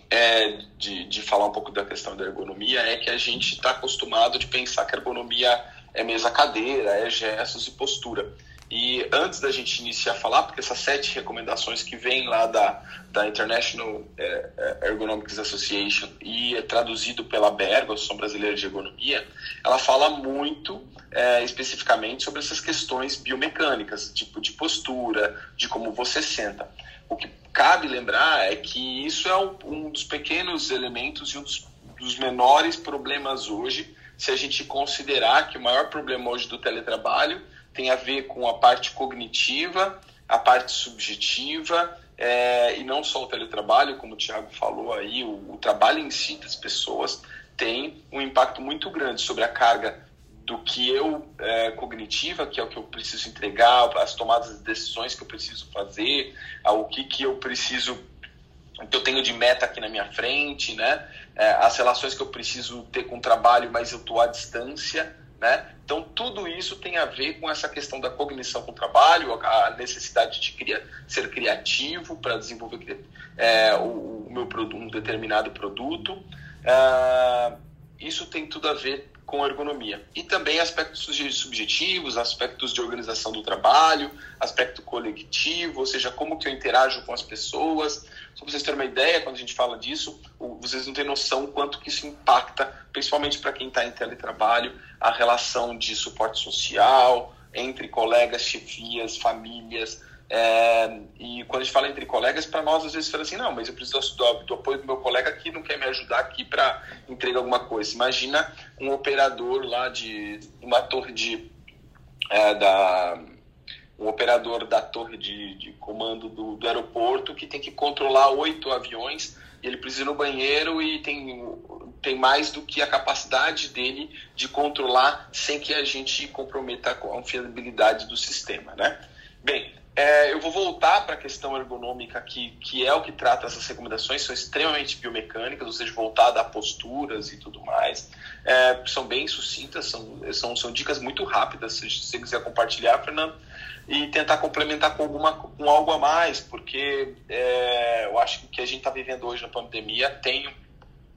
é, de, de falar um pouco da questão da ergonomia é que a gente está acostumado de pensar que a ergonomia é mesa cadeira, é gestos e postura. E antes da gente iniciar a falar, porque essas sete recomendações que vêm lá da, da International é, é, Ergonomics Association e é traduzido pela BERG, Associação Brasileira de Ergonomia, ela fala muito é, especificamente sobre essas questões biomecânicas, tipo de postura, de como você senta. O que cabe lembrar é que isso é um, um dos pequenos elementos e um dos, dos menores problemas hoje, se a gente considerar que o maior problema hoje do teletrabalho tem a ver com a parte cognitiva, a parte subjetiva, é, e não só o teletrabalho, como o Tiago falou aí, o, o, trabalho em si das pessoas tem um impacto muito grande sobre a carga do que eu é, cognitiva, que é o que eu preciso entregar, as tomadas de decisões que eu preciso fazer, o que, que eu preciso, o que eu tenho de meta aqui na minha frente, né? É, as relações que eu preciso ter com o trabalho, mas eu estou à distância, Né? Então, tudo isso tem a ver com essa questão da cognição com o trabalho, a necessidade de criar, ser criativo para desenvolver é, o, o, meu um determinado produto. É, isso tem tudo a ver com ergonomia. E também aspectos subjetivos, aspectos de organização do trabalho, aspecto coletivo, ou seja, como que eu interajo com as pessoas. Só para vocês terem uma ideia, quando a gente fala disso, vocês não têm noção quanto que isso impacta, principalmente para quem está em teletrabalho, a relação de suporte social entre colegas, chefias, famílias, é, e quando a gente fala entre colegas, para nós às vezes fala assim, não, mas eu preciso do, do apoio do meu colega que não quer me ajudar aqui para entregar alguma coisa. Imagina um operador lá de uma torre de é, da um operador da torre de, de comando do, do, aeroporto que tem que controlar oito aviões e ele precisa ir no banheiro e tem, tem mais do que a capacidade dele de controlar sem que a gente comprometa a confiabilidade do sistema, né? Bem, é, eu vou voltar para a questão ergonômica, que, que é o que trata essas recomendações, são extremamente biomecânicas, ou seja, voltada a posturas e tudo mais. É, são bem sucintas, são, são, são dicas muito rápidas, se você quiser compartilhar, Fernando, e tentar complementar com, alguma, com algo a mais, porque é, eu acho que o que a gente está vivendo hoje na pandemia tem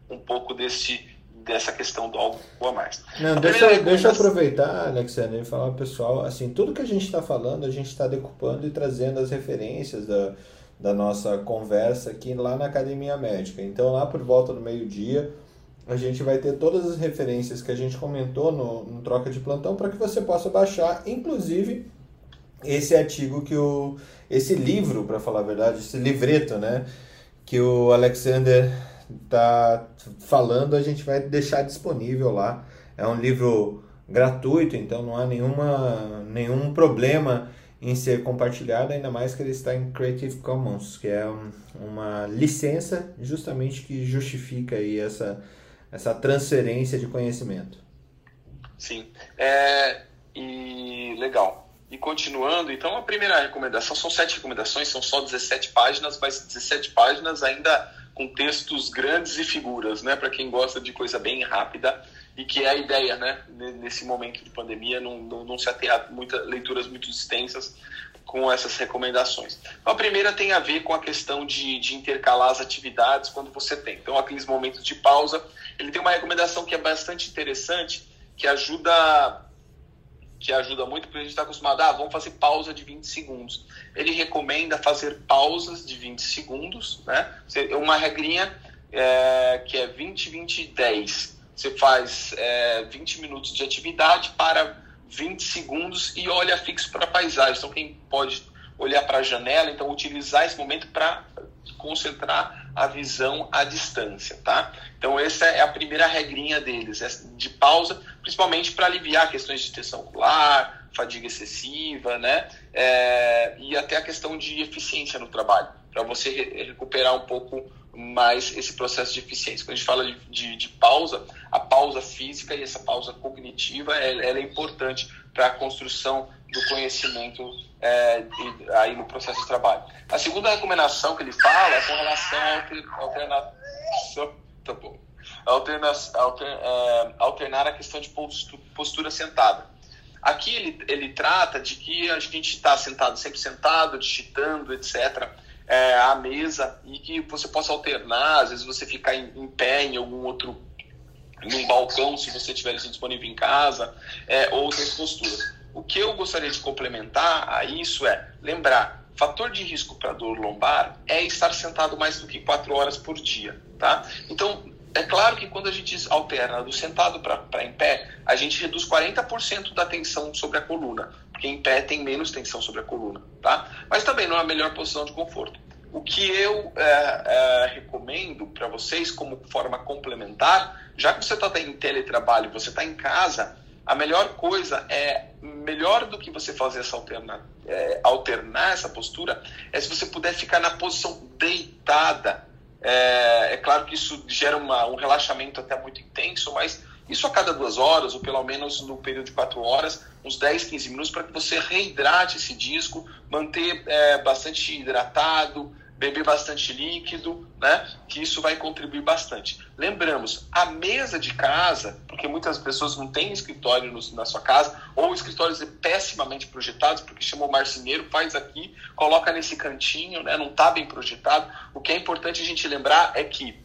um pouco desse dessa questão do algo a mais.
Não, deixa, deixa eu aproveitar, Alexandre, e falar pessoal, assim, tudo que a gente está falando, a gente está decupando e trazendo as referências da, da nossa conversa aqui lá na Academia Médica. Então, lá por volta do meio-dia, a gente vai ter todas as referências que a gente comentou no, no Troca de Plantão para que você possa baixar, inclusive esse artigo que o. esse livro, para falar a verdade, esse livreto, né? Que o Alexander tá falando, a gente vai deixar disponível lá. É um livro gratuito, então não há nenhuma, nenhum problema em ser compartilhado, ainda mais que ele está em Creative Commons, que é um, uma licença justamente que justifica aí essa, essa transferência de conhecimento.
Sim, é, e legal. E continuando, então a primeira recomendação, são sete recomendações, são só 17 páginas, mas 17 páginas ainda com textos grandes e figuras, né? Para quem gosta de coisa bem rápida e que é a ideia, né? Nesse momento de pandemia, não, não, não se ater a muita, leituras muito extensas com essas recomendações. Então, a primeira tem a ver com a questão de, de intercalar as atividades quando você tem. Então, aqueles momentos de pausa, ele tem uma recomendação que é bastante interessante, que ajuda que ajuda muito, porque a gente está acostumado, ah, vamos fazer pausa de 20 segundos. Ele recomenda fazer pausas de 20 segundos, né? Uma regrinha é, que é 20, 20, 10. Você faz é, 20 minutos de atividade para 20 segundos e olha fixo para a paisagem. Então, quem pode olhar para a janela, então utilizar esse momento para concentrar a visão à distância, tá? Então essa é a primeira regrinha deles, de pausa, principalmente para aliviar questões de tensão ocular, fadiga excessiva, né? É, e até a questão de eficiência no trabalho, para você re recuperar um pouco mais esse processo de eficiência. Quando a gente fala de, de, de pausa, a pausa física e essa pausa cognitiva, ela, ela é importante para a construção do conhecimento é, aí no processo de trabalho. A segunda recomendação que ele fala é com relação ao alternação, tá bom, alterna, alter, é, alternar a questão de postura sentada. Aqui ele, ele trata de que a gente está sentado, sempre sentado, digitando, etc., é, à mesa, e que você possa alternar, às vezes você ficar em, em pé em algum outro, num balcão, se você tiver disponível em casa, é, outras posturas. O que eu gostaria de complementar a isso é lembrar, fator de risco para dor lombar é estar sentado mais do que quatro horas por dia, tá? Então, é claro que quando a gente alterna do sentado para em pé, a gente reduz 40% da tensão sobre a coluna, porque em pé tem menos tensão sobre a coluna, tá? Mas também não é a melhor posição de conforto. O que eu é, é, recomendo para vocês como forma complementar, já que você está em teletrabalho, você está em casa, a melhor coisa é melhor do que você fazer essa alterna, é, alternar essa postura é se você puder ficar na posição deitada. É, é claro que isso gera uma, um relaxamento até muito intenso, mas isso a cada duas horas, ou pelo menos no período de quatro horas, uns 10, 15 minutos, para que você reidrate esse disco, manter é, bastante hidratado, beber bastante líquido, né? Que isso vai contribuir bastante. Lembramos, a mesa de casa, porque muitas pessoas não têm escritório no, na sua casa, ou escritórios pessimamente projetados, porque chamou marceneiro, faz aqui, coloca nesse cantinho, né? Não está bem projetado. O que é importante a gente lembrar é que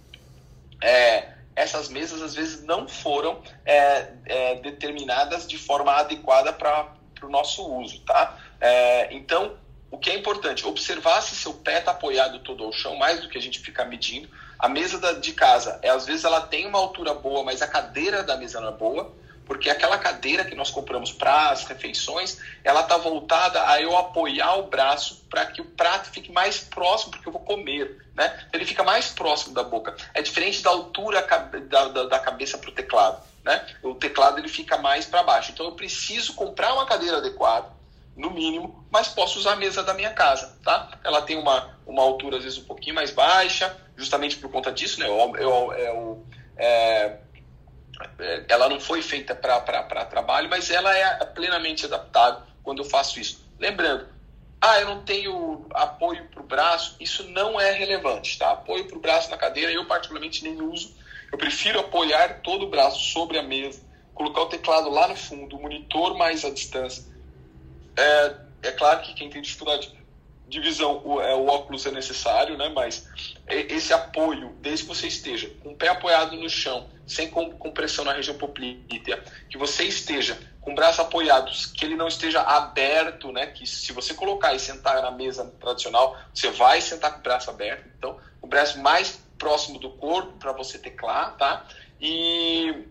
é, essas mesas às vezes não foram é, é, determinadas de forma adequada para o nosso uso, tá? É, então o que é importante, observar se seu pé está apoiado todo ao chão, mais do que a gente ficar medindo. A mesa da, de casa, é, às vezes ela tem uma altura boa, mas a cadeira da mesa não é boa, porque aquela cadeira que nós compramos para as refeições, ela está voltada a eu apoiar o braço para que o prato fique mais próximo, porque eu vou comer, né? Ele fica mais próximo da boca. É diferente da altura da, da, da cabeça para o teclado, né? O teclado ele fica mais para baixo. Então eu preciso comprar uma cadeira adequada no mínimo, mas posso usar a mesa da minha casa, tá? Ela tem uma, uma altura, às vezes, um pouquinho mais baixa, justamente por conta disso, né? Eu, eu, eu é, é, ela não foi feita para trabalho, mas ela é plenamente adaptável quando eu faço isso. Lembrando, ah, eu não tenho apoio para o braço, isso não é relevante, tá? Apoio para o braço na cadeira, eu particularmente nem uso. Eu prefiro apoiar todo o braço sobre a mesa, colocar o teclado lá no fundo, o monitor mais à distância é, é claro que quem tem dificuldade de visão, o, é, o óculos é necessário, né? mas esse apoio, desde que você esteja com o pé apoiado no chão, sem compressão na região poplítea, que você esteja com o braço apoiados, que ele não esteja aberto, né? que se você colocar e sentar na mesa tradicional, você vai sentar com o braço aberto, então o braço mais próximo do corpo para você teclar, tá? E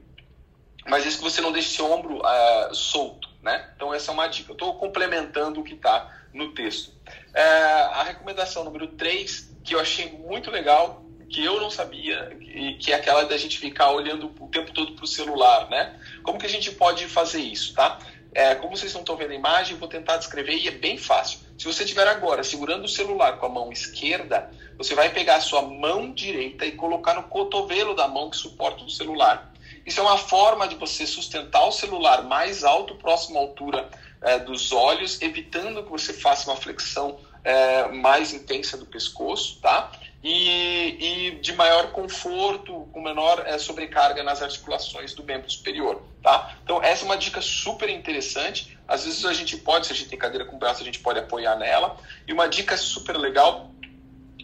mas isso que você não deixe seu ombro uh, solto. Né? Então, essa é uma dica. Eu estou complementando o que está no texto. É, a recomendação número 3, que eu achei muito legal, que eu não sabia, que, que é aquela da gente ficar olhando o tempo todo para o celular. Né? Como que a gente pode fazer isso? Tá? É, como vocês não estão vendo a imagem, vou tentar descrever e é bem fácil. Se você estiver agora segurando o celular com a mão esquerda, você vai pegar a sua mão direita e colocar no cotovelo da mão que suporta o celular. Isso é uma forma de você sustentar o celular mais alto, próximo à altura é, dos olhos, evitando que você faça uma flexão é, mais intensa do pescoço, tá? E, e, de maior conforto, com menor é, sobrecarga nas articulações do membro superior, tá? Então, essa é uma dica super interessante. Às vezes a gente pode, se a gente tem cadeira com braço, a gente pode apoiar nela. E uma dica super legal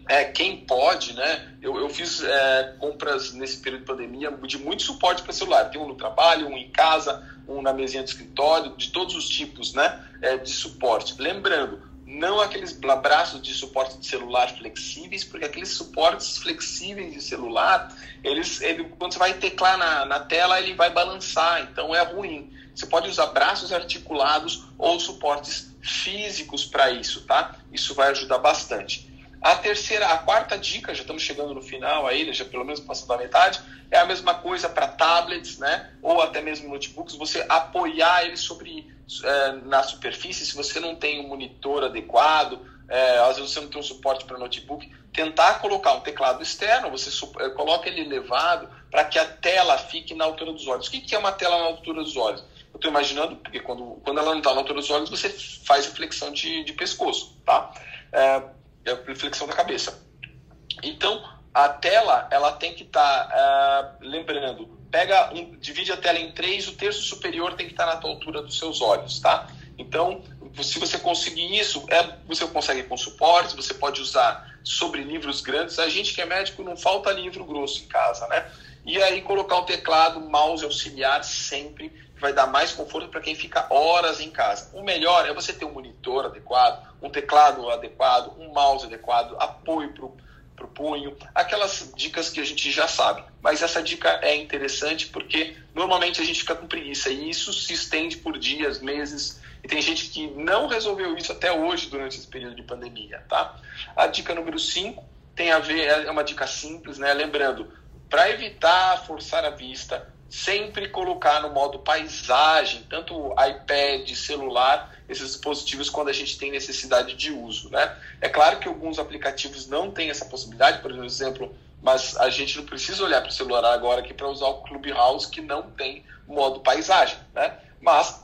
é, quem pode, né? Eu, eu fiz é, compras nesse período de pandemia de muito suporte para celular. Tem um no trabalho, um em casa, um na mesinha de escritório, de todos os tipos, né? É, de suporte. Lembrando, não aqueles braços de suporte de celular flexíveis, porque aqueles suportes flexíveis de celular, eles, ele, quando você vai teclar na, na tela, ele vai balançar, então é ruim. Você pode usar braços articulados ou suportes físicos para isso, tá? Isso vai ajudar bastante. A terceira, a quarta dica, já estamos chegando no final aí, já pelo menos passando da metade, é a mesma coisa para tablets, né? Ou até mesmo notebooks, você apoiar ele sobre é, na superfície, se você não tem um monitor adequado, é, às vezes você não tem um suporte para notebook, tentar colocar um teclado externo, você é, coloca ele elevado para que a tela fique na altura dos olhos. O que, que é uma tela na altura dos olhos? Eu estou imaginando, porque quando, quando ela não está na altura dos olhos, você faz reflexão de, de pescoço, tá? É, é flexão da cabeça. Então, a tela ela tem que estar, tá, uh, lembrando, pega, um, divide a tela em três, o terço superior tem que estar tá na altura dos seus olhos, tá? Então, se você conseguir isso, é, você consegue com suporte, você pode usar sobre livros grandes. A gente que é médico não falta livro grosso em casa, né? E aí colocar um teclado, mouse auxiliar sempre vai dar mais conforto para quem fica horas em casa. O melhor é você ter um monitor adequado, um teclado adequado, um mouse adequado, apoio para o punho, aquelas dicas que a gente já sabe. Mas essa dica é interessante porque normalmente a gente fica com preguiça e isso se estende por dias, meses. E tem gente que não resolveu isso até hoje durante esse período de pandemia, tá? A dica número 5 tem a ver, é uma dica simples, né? Lembrando, para evitar forçar a vista, sempre colocar no modo paisagem, tanto iPad, celular, esses dispositivos quando a gente tem necessidade de uso. Né? É claro que alguns aplicativos não têm essa possibilidade, por exemplo, mas a gente não precisa olhar para o celular agora aqui para usar o Clubhouse que não tem modo paisagem. Né? Mas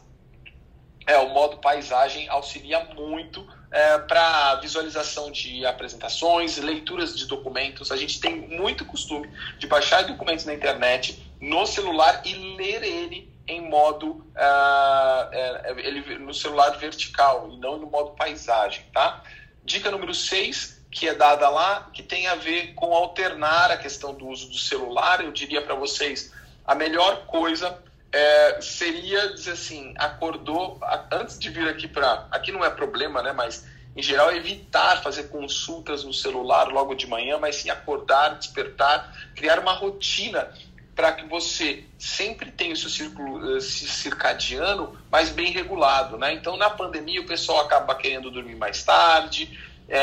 é, o modo paisagem auxilia muito é, para visualização de apresentações, leituras de documentos. A gente tem muito costume de baixar documentos na internet, no celular e ler ele em modo uh, ele, no celular vertical e não no modo paisagem, tá? Dica número 6, que é dada lá, que tem a ver com alternar a questão do uso do celular. Eu diria para vocês, a melhor coisa é, seria dizer assim, acordou antes de vir aqui para, aqui não é problema, né? Mas em geral evitar fazer consultas no celular logo de manhã, mas sim acordar, despertar, criar uma rotina para que você sempre tenha o seu círculo uh, circadiano mais bem regulado, né? Então, na pandemia, o pessoal acaba querendo dormir mais tarde, é,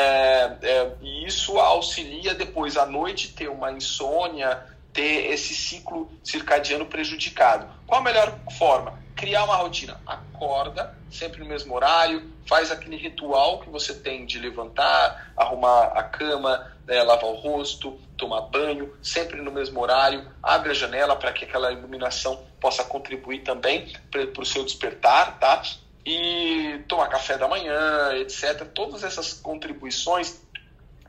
é, e isso auxilia depois à noite ter uma insônia, ter esse ciclo circadiano prejudicado. Qual a melhor forma? Criar uma rotina. Acorda sempre no mesmo horário, faz aquele ritual que você tem de levantar, arrumar a cama, né, lavar o rosto, tomar banho, sempre no mesmo horário, abre a janela para que aquela iluminação possa contribuir também para o seu despertar, tá? E tomar café da manhã, etc. Todas essas contribuições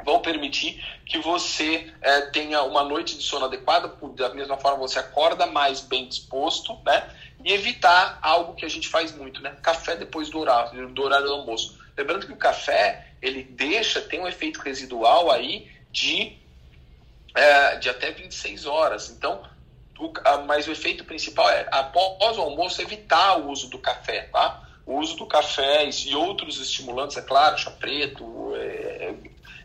vão permitir que você é, tenha uma noite de sono adequada, da mesma forma você acorda mais bem disposto, né? E evitar algo que a gente faz muito, né? Café depois do horário, do horário do almoço. Lembrando que o café, ele deixa, tem um efeito residual aí de, é, de até 26 horas. Então, o, mas o efeito principal é, após o almoço, evitar o uso do café, tá? O uso do café e outros estimulantes, é claro, chá preto, é,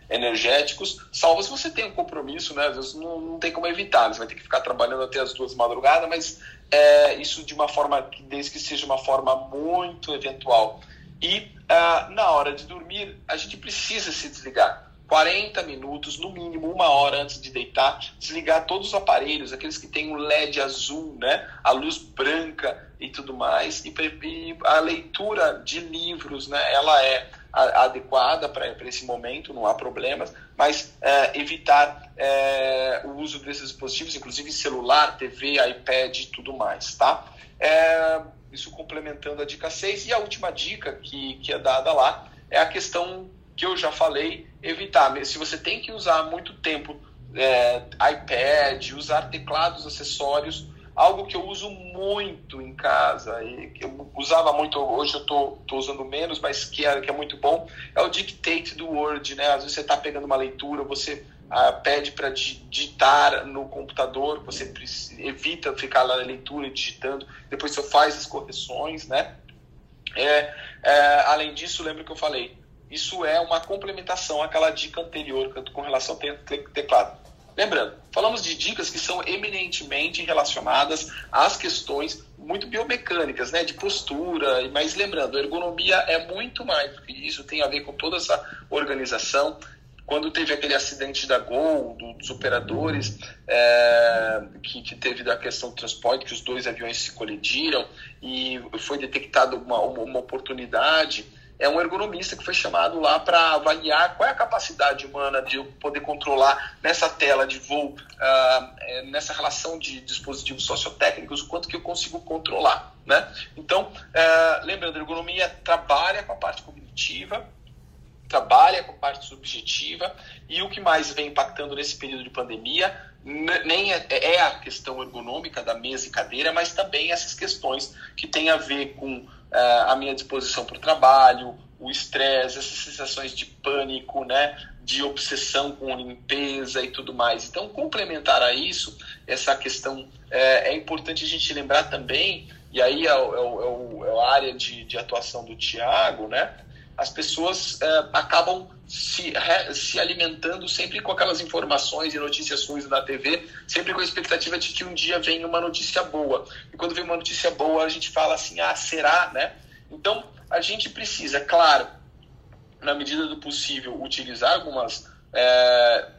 energéticos, salvo se você tem um compromisso, né? Às vezes não, não tem como evitar, você vai ter que ficar trabalhando até as duas madrugadas, mas é, isso de uma forma, desde que seja uma forma muito eventual. E uh, na hora de dormir, a gente precisa se desligar. 40 minutos, no mínimo uma hora antes de deitar, desligar todos os aparelhos, aqueles que têm o LED azul, né, a luz branca e tudo mais. E, a leitura de livros, né, ela é adequada para esse momento, não há problemas, mas é, evitar é, o uso desses dispositivos, inclusive celular, TV, iPad e tudo mais, tá? É, isso complementando a dica 6. E a última dica que, que é dada lá é a questão que eu já falei, evitar. Se você tem que usar muito tempo é, iPad, usar teclados, acessórios, algo que eu uso muito em casa, e que eu usava muito, hoje eu estou usando menos, mas que é, que é muito bom, é o Dictate do Word, né? Às vezes você está pegando uma leitura, você ah, pede para digitar no computador, você evita ficar lá na leitura digitando, depois você faz as correções, né? É, é, além disso, lembra que eu falei, isso é uma complementação àquela dica anterior com relação ao teclado. Lembrando, falamos de dicas que são eminentemente relacionadas às questões muito biomecânicas, né, de postura, mas lembrando, ergonomia é muito mais do que isso, tem a ver com toda essa organização, quando teve aquele acidente da Gol, do, dos operadores, é, que, que, teve da questão do transporte, que os dois aviões se colidiram e foi detectada uma, uma, uma oportunidade, é um ergonomista que foi chamado lá para avaliar qual é a capacidade humana de poder controlar nessa tela de voo, uh, nessa relação de dispositivos sociotécnicos, o quanto que eu consigo controlar. Né? Então, uh, lembrando, a ergonomia trabalha com a parte cognitiva, trabalha com parte subjetiva e o que mais vem impactando nesse período de pandemia nem é, é, a questão ergonômica da mesa e cadeira, mas também essas questões que têm a ver com a minha disposição para o trabalho, o estresse, essas sensações de pânico, né, de obsessão com limpeza e tudo mais. Então, complementar a isso, essa questão é, é importante a gente lembrar também, e aí é, é, é, é a área de, de atuação do Tiago, né, as pessoas é, acabam se, se alimentando sempre com aquelas informações e notícias ruins da TV, sempre com a expectativa de que um dia venha uma notícia boa. E quando vem uma notícia boa, a gente fala assim, ah, será, né? Então, a gente precisa, claro, na medida do possível, utilizar algumas é,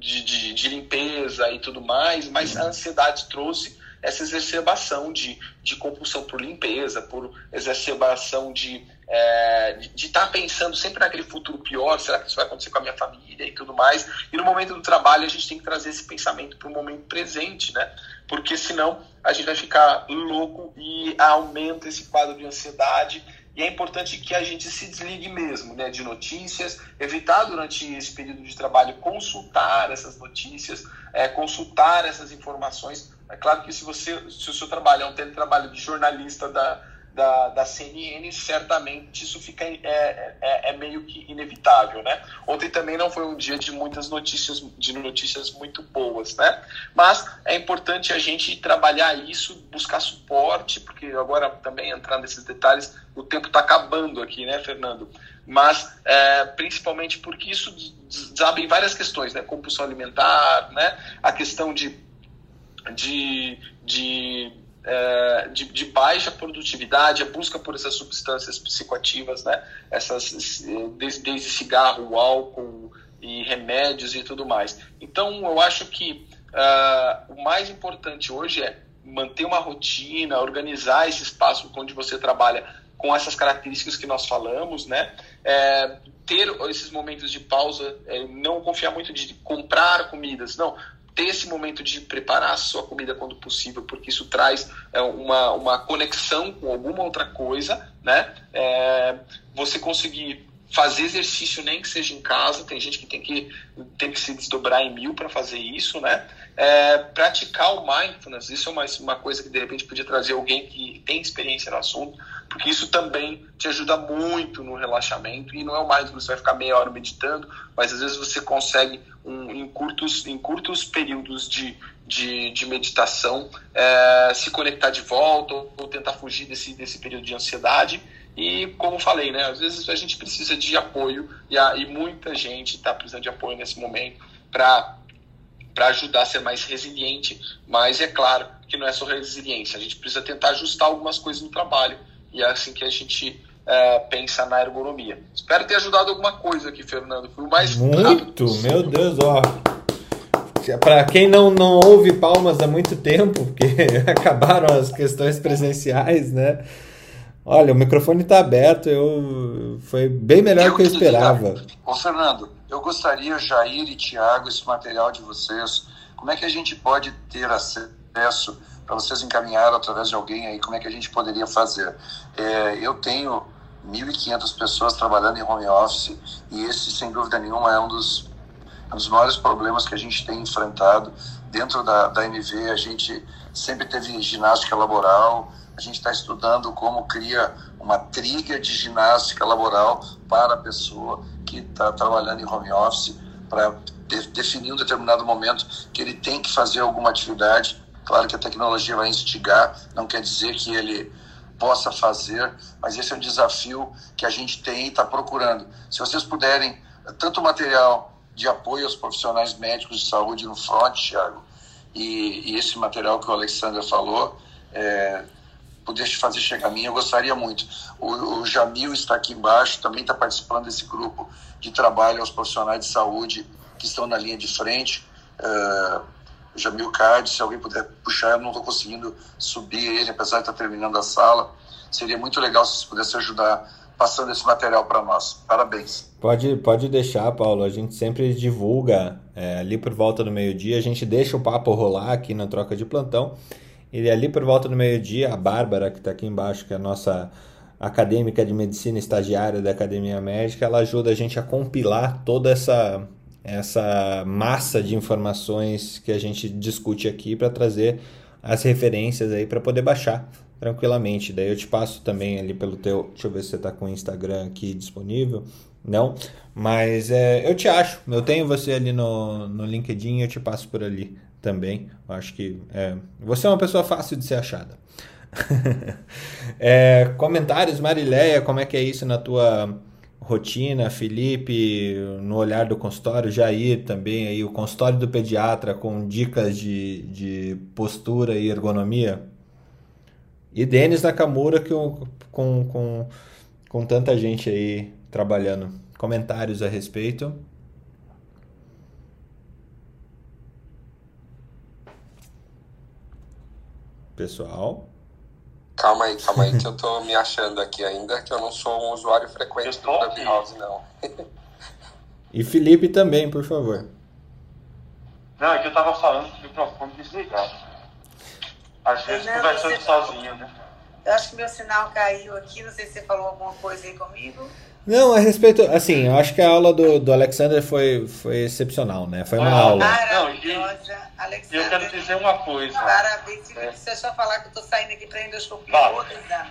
de, de, de limpeza e tudo mais, mas a ansiedade trouxe essa exacerbação de, de compulsão por limpeza, por exacerbação de é, de estar tá pensando sempre naquele futuro pior, será que isso vai acontecer com a minha família e tudo mais. E no momento do trabalho a gente tem que trazer esse pensamento para o momento presente, né? Porque senão a gente vai ficar louco e aumenta esse quadro de ansiedade. E é importante que a gente se desligue mesmo né, de notícias, evitar durante esse período de trabalho consultar essas notícias, é, consultar essas informações. É claro que se você, se o seu trabalho é um teletrabalho de jornalista da, da, da CNN, certamente isso fica é, é, é, meio que inevitável, né? Ontem também não foi um dia de muitas notícias, de notícias muito boas, né? Mas é importante a gente trabalhar isso, buscar suporte, porque agora também entrando nesses detalhes, o tempo está acabando aqui, né, Fernando? Mas é, principalmente porque isso desabre várias questões, né? Compulsão alimentar, né? A questão de, de, de é, de, de, baixa produtividade, a busca por essas substâncias psicoativas, né? Essas, desde, desde cigarro, álcool e remédios e tudo mais. Então, eu acho que uh, o mais importante hoje é manter uma rotina, organizar esse espaço onde você trabalha com essas características que nós falamos, né? É, ter esses momentos de pausa, é, não confiar muito de comprar comidas, não ter esse momento de preparar a sua comida quando possível, porque isso traz é, uma, uma conexão com alguma outra coisa, né? É, você conseguir fazer exercício nem que seja em casa, tem gente que tem que, tem que se desdobrar em mil para fazer isso, né? É, praticar o mindfulness, isso é uma, uma coisa que de repente podia trazer alguém que tem experiência no assunto, porque isso também te ajuda muito no relaxamento e não é o mais que você vai ficar meia hora meditando, mas às vezes você consegue um, em, curtos, em curtos períodos de, de, de meditação é, se conectar de volta ou, ou, tentar fugir desse, desse período de ansiedade e como falei, né, às vezes a gente precisa de apoio e, a, e muita gente está precisando de apoio nesse momento para ajudar a ser mais resiliente, mas é claro que não é só resiliência, a gente precisa tentar ajustar algumas coisas no trabalho e é assim que a gente é, pensa na ergonomia. Espero ter ajudado alguma coisa aqui, Fernando. Foi o mais
Muito, meu Deus, ó. Para quem não, não ouve palmas há muito tempo, porque acabaram as questões presenciais, né? Olha, o microfone está aberto, eu foi bem melhor eu que eu esperava.
Ô Fernando, eu gostaria, Jair e Tiago, esse material de vocês, como é que a gente pode ter acesso para vocês encaminhar através de alguém aí como é que a gente poderia fazer. É, eu tenho 1.500 pessoas trabalhando em home office e esse, sem dúvida nenhuma, é um dos, um dos maiores problemas que a gente tem enfrentado. Dentro da, da NV, a gente sempre teve ginástica laboral, a gente está estudando como cria uma trilha de ginástica laboral para a pessoa que está trabalhando em home office, para de, definir um determinado momento que ele tem que fazer alguma atividade Claro que a tecnologia vai instigar, não quer dizer que ele possa fazer, mas esse é um desafio que a gente tem e está procurando. Se vocês puderem, tanto material de apoio aos profissionais médicos de saúde no front, Thiago, e, e esse material que o Alexander falou, é, poder fazer chegar a mim, eu gostaria muito. O, o Jamil está aqui embaixo, também está participando desse grupo de trabalho aos profissionais de saúde que estão na linha de frente. Uh, Jamil Card, se alguém puder puxar, eu não estou conseguindo subir ele, apesar de estar terminando a sala. Seria muito legal se você pudesse ajudar passando esse material para nós. Parabéns.
Pode, pode deixar, Paulo. A gente sempre divulga é, ali por volta do meio-dia. A gente deixa o papo rolar aqui na troca de plantão. E ali por volta do meio-dia, a Bárbara, que está aqui embaixo, que é a nossa acadêmica de medicina estagiária da Academia Médica, ela ajuda a gente a compilar toda essa essa massa de informações que a gente discute aqui para trazer as referências aí para poder baixar tranquilamente. Daí eu te passo também ali pelo teu, deixa eu ver se você está com o Instagram aqui disponível. Não, mas é, eu te acho. Eu tenho você ali no, no LinkedIn, eu te passo por ali também. Eu acho que é, você é uma pessoa fácil de ser achada. é, comentários, Marileia, como é que é isso na tua rotina, Felipe, no olhar do consultório, Jair também, aí, o consultório do pediatra com dicas de, de postura e ergonomia. E Denis Nakamura que, com, com, com tanta gente aí trabalhando. Comentários a respeito. Pessoal.
Calma aí, calma aí, que eu tô me achando aqui ainda, que eu não sou um usuário frequente do Clubhouse, não.
e Felipe também, por favor.
Não, é que eu tava falando com o microfone desligado. Às vezes não, conversando sozinho, né?
Eu acho que meu sinal caiu aqui, não sei se você falou alguma coisa aí comigo.
Não, a respeito, assim, eu acho que a aula do, do Alexander foi, foi excepcional, né? Foi uma ah, aula.
Maravilhosa,
Alexander. Eu quero dizer uma coisa.
Parabéns. É. Deixa eu só falar que eu tô saindo aqui para endoscopia, vale. outro exame.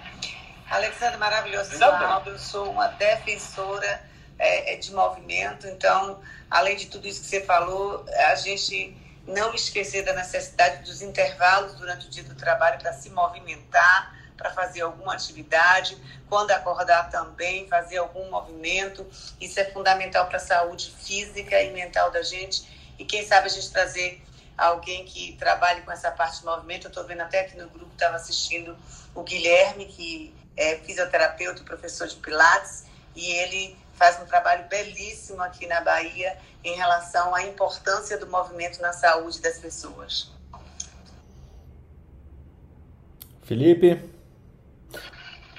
Alexander, maravilhosa sua aula. Eu sou uma defensora é, é, de movimento, então, além de tudo isso que você falou, a gente não esquecer da necessidade dos intervalos durante o dia do trabalho para se movimentar, para fazer alguma atividade, quando acordar também, fazer algum movimento. Isso é fundamental para a saúde física e mental da gente. E quem sabe a gente trazer alguém que trabalhe com essa parte de movimento. Eu estou vendo até aqui no grupo, estava assistindo o Guilherme, que é fisioterapeuta e professor de Pilates, e ele faz um trabalho belíssimo aqui na Bahia em relação à importância do movimento na saúde das pessoas.
Felipe?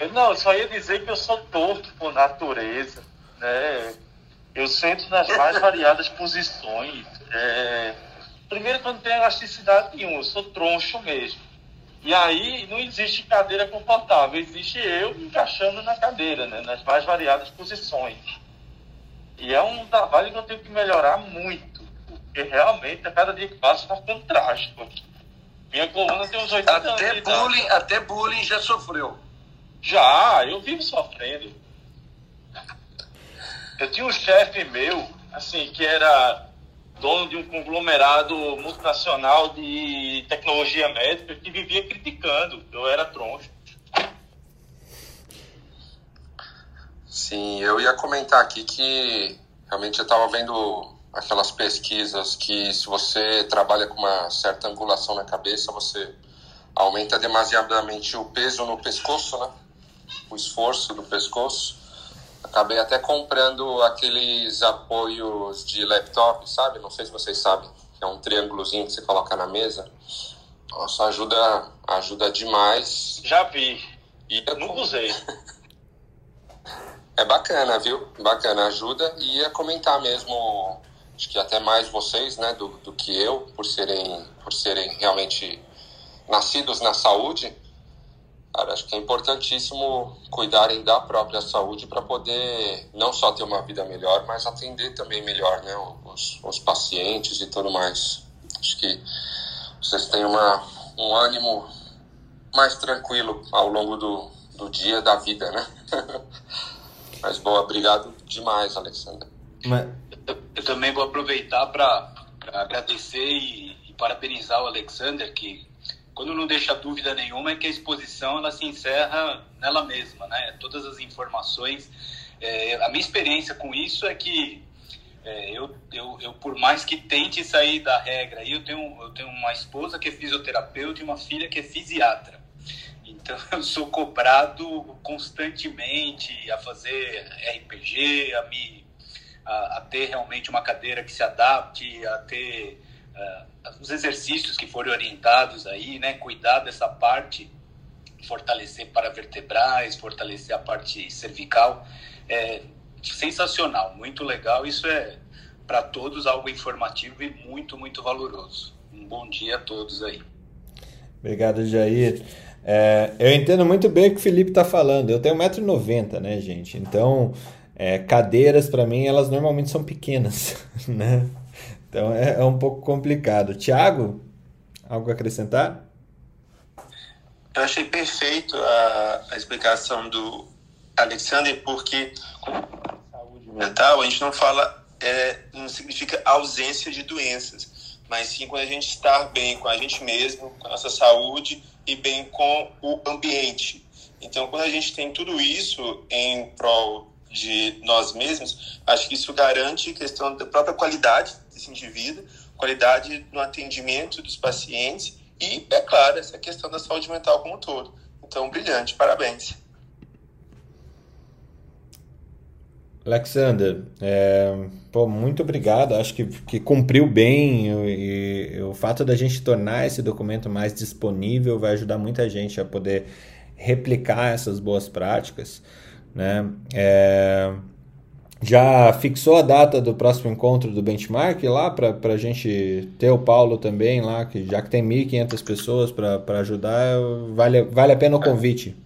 Eu, não, eu só ia dizer que eu sou torto por natureza, né? Eu sento nas mais variadas posições. É... Primeiro, quando tem elasticidade nenhuma, eu sou troncho mesmo. E aí não existe cadeira confortável, existe eu encaixando na cadeira, né? nas mais variadas posições. E é um trabalho que eu tenho que melhorar muito, porque realmente a cada dia que passa está ficando trágico. Minha coluna tem uns 80
até
anos.
Bullying, até bullying já sofreu.
Já, eu vivo sofrendo. Eu tinha um chefe meu, assim, que era dono de um conglomerado multinacional de tecnologia médica que vivia criticando. Eu era troncho.
Sim, eu ia comentar aqui que realmente eu estava vendo aquelas pesquisas que se você trabalha com uma certa angulação na cabeça, você aumenta demasiadamente o peso no pescoço, né? O esforço do pescoço. Acabei até comprando aqueles apoios de laptop, sabe? Não sei se vocês sabem, que é um triângulozinho que você coloca na mesa. Nossa, ajuda, ajuda demais.
Já vi. E eu nunca usei.
É bacana, viu? Bacana, ajuda. E ia comentar mesmo, acho que até mais vocês, né, do, do que eu, por serem, por serem realmente nascidos na saúde Cara, acho que é importantíssimo cuidarem da própria saúde para poder não só ter uma vida melhor, mas atender também melhor né, os, os pacientes e tudo mais. Acho que vocês têm uma, um ânimo mais tranquilo ao longo do, do dia, da vida, né? mas boa, obrigado demais, Alexandre.
Mas... Eu, eu, também vou aproveitar para agradecer e, e parabenizar o Alexander, que quando não deixa dúvida nenhuma é que a exposição ela se encerra nela mesma, né? Todas as informações. É, a minha experiência com isso é que é, eu, eu, eu, por mais que tente sair da regra, eu tenho, eu tenho uma esposa que é fisioterapeuta e uma filha que é fisiatra. Então, eu sou cobrado constantemente a fazer RPG, a, me, a, a ter realmente uma cadeira que se adapte, a ter os exercícios que forem orientados aí, né, cuidar dessa parte, fortalecer para vertebrais, fortalecer a parte cervical, é sensacional, muito legal. Isso é para todos algo informativo e muito, muito valoroso. Um bom dia a todos aí.
Obrigado, Jair. É, eu entendo muito bem o que o Felipe está falando. Eu tenho 1,90m, né, gente? Então, é, cadeiras, para mim, elas normalmente são pequenas, né? Então é, é um pouco complicado. Tiago, algo a acrescentar?
Eu achei perfeito a, a explicação do Alexander, porque saúde mental a gente não fala, é, não significa ausência de doenças, mas sim quando a gente está bem com a gente mesmo, com a nossa saúde e bem com o ambiente. Então, quando a gente tem tudo isso em prol de nós mesmos, acho que isso garante questão da própria qualidade indivíduo, qualidade no atendimento dos pacientes e, é claro, essa questão da saúde mental como um todo. Então, brilhante, parabéns.
Alexander, é, pô, muito obrigado. Acho que, que cumpriu bem e, e, o fato da gente tornar esse documento mais disponível vai ajudar muita gente a poder replicar essas boas práticas. Né? É, já fixou a data do próximo encontro do benchmark lá para a gente ter o Paulo também lá, que já que tem 1.500 pessoas para ajudar, vale, vale a pena o convite.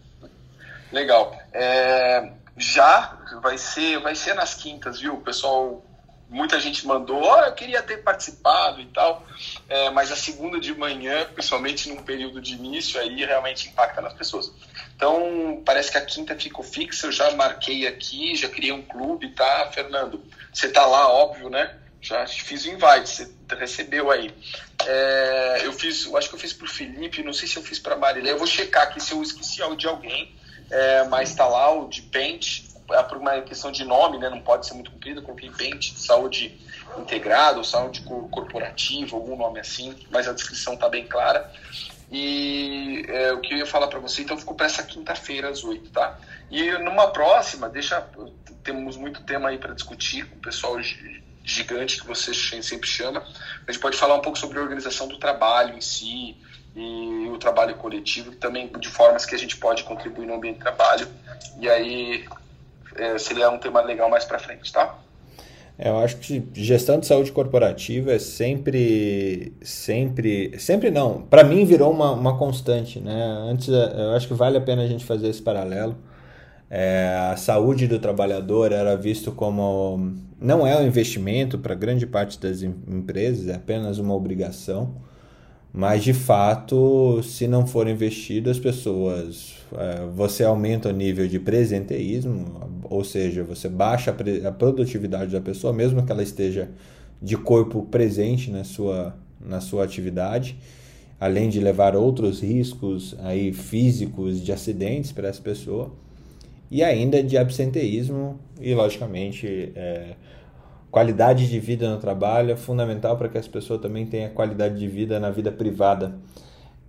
Legal. É, já vai ser, vai ser nas quintas, viu? O pessoal, muita gente mandou, oh, eu queria ter participado e tal, é, mas a segunda de manhã, principalmente num período de início, aí realmente impacta nas pessoas. Então, parece que a quinta ficou fixa, eu já marquei aqui, já criei um clube, tá, Fernando? Você tá lá, óbvio, né? Já fiz o invite, você recebeu aí. É, eu fiz, eu acho que eu fiz pro Felipe, não sei se eu fiz pra Marília, eu vou checar aqui se eu esqueci de alguém, é, mas tá lá o de Paint, é por uma questão de nome, né? Não pode ser muito comprido, eu coloquei Paint, saúde integrada, saúde corporativa, algum nome assim, mas a descrição tá bem clara. E é, o que eu ia falar para você, então ficou para essa quinta-feira às oito, tá? E numa próxima, deixa, temos muito tema aí para discutir com o pessoal gigante que você sempre chama. A gente pode falar um pouco sobre a organização do trabalho em si e o trabalho coletivo, também de formas que a gente pode contribuir no ambiente de trabalho. E aí é, seria um tema legal mais para frente, tá?
Eu acho que gestão de saúde corporativa é sempre, sempre, sempre não. Para mim virou uma, uma constante, né? Antes, eu acho que vale a pena a gente fazer esse paralelo. É, a saúde do trabalhador era visto como não é um investimento para grande parte das empresas, é apenas uma obrigação. Mas de fato, se não for investido, as pessoas. É, você aumenta o nível de presenteísmo, ou seja, você baixa a, produtividade da pessoa, mesmo que ela esteja de corpo presente na sua, na sua atividade, além de levar outros riscos aí físicos de acidentes para essa pessoa, e ainda de absenteísmo e, logicamente, é, qualidade de vida no trabalho é fundamental para que as pessoas também tenham qualidade de vida na vida privada.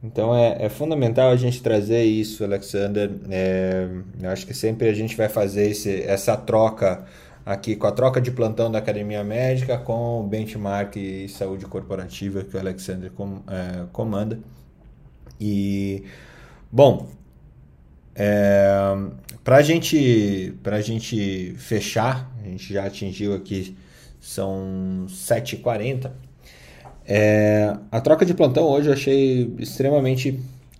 Então é, é fundamental a gente trazer isso, Alexander. É, eu acho que sempre a gente vai fazer esse, essa troca aqui com a troca de plantão da Academia Médica com o benchmark e saúde corporativa que o Alexander com, é, comanda. E, bom, é, para gente, a gente fechar, a gente já atingiu aqui são 7h40. É, a troca de plantão hoje eu achei extremamente